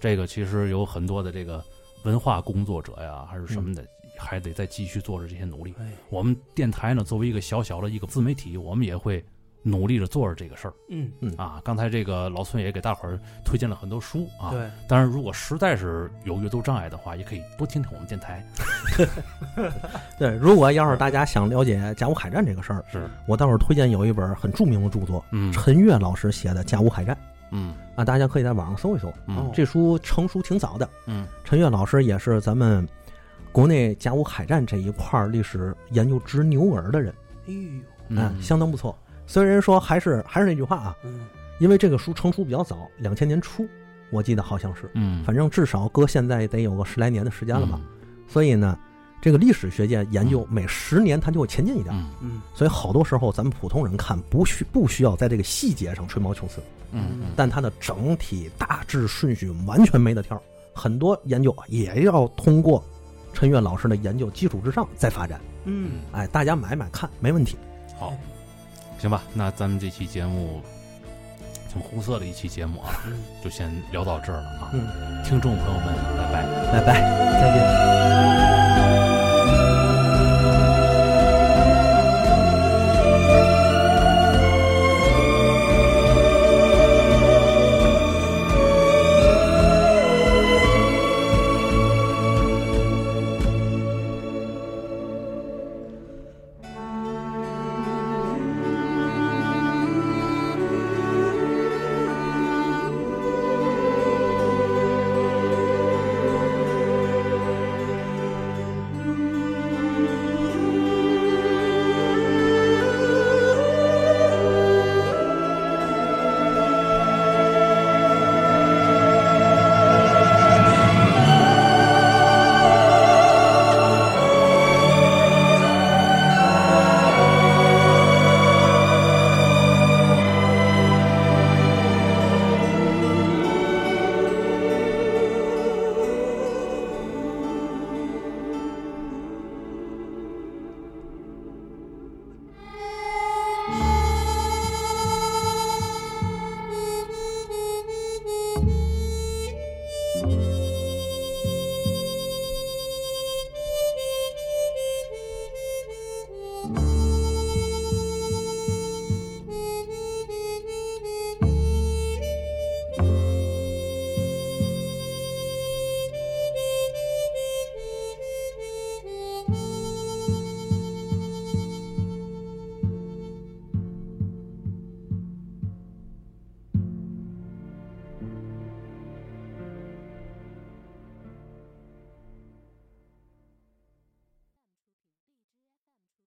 这个其实有很多的这个文化工作者呀，还是什么的，还得再继续做着这些努力。哎，我们电台呢，作为一个小小的一个自媒体，我们也会努力着做着这个事儿嗯，啊。刚才这个老孙也给大伙儿推荐了很多书啊。对，当然，如果实在是有阅读障碍的话，也可以多听听我们电台。对。如果要是大家想了解甲午海战这个事儿，是，我待会儿推荐有一本很著名的著作，嗯陈悦老师写的《甲午海战嗯》啊，大家可以在网上搜一搜。嗯。这书成熟挺早的，嗯。陈悦老师也是咱们国内甲午海战这一块儿历史研究直牛耳的人。哎呦，啊，嗯，相当不错。虽然说还是还是那句话啊，嗯，因为这个书成熟比较早，两千年初，我记得好像是，嗯，反正至少搁现在得有个十来年的时间了吧。嗯。所以呢，这个历史学界研究每十年它就会前进一点，嗯嗯，所以好多时候咱们普通人看不需不需要在这个细节上吹毛求疵，嗯嗯，但它的整体大致顺序完全没得挑。很多研究也要通过陈悦老师的研究基础之上再发展。嗯，哎，大家买买看没问题。好，行吧，那咱们这期节目挺红色的一期节目啊，嗯就先聊到这儿了啊。嗯，听众朋友们，拜拜。拜拜，再见。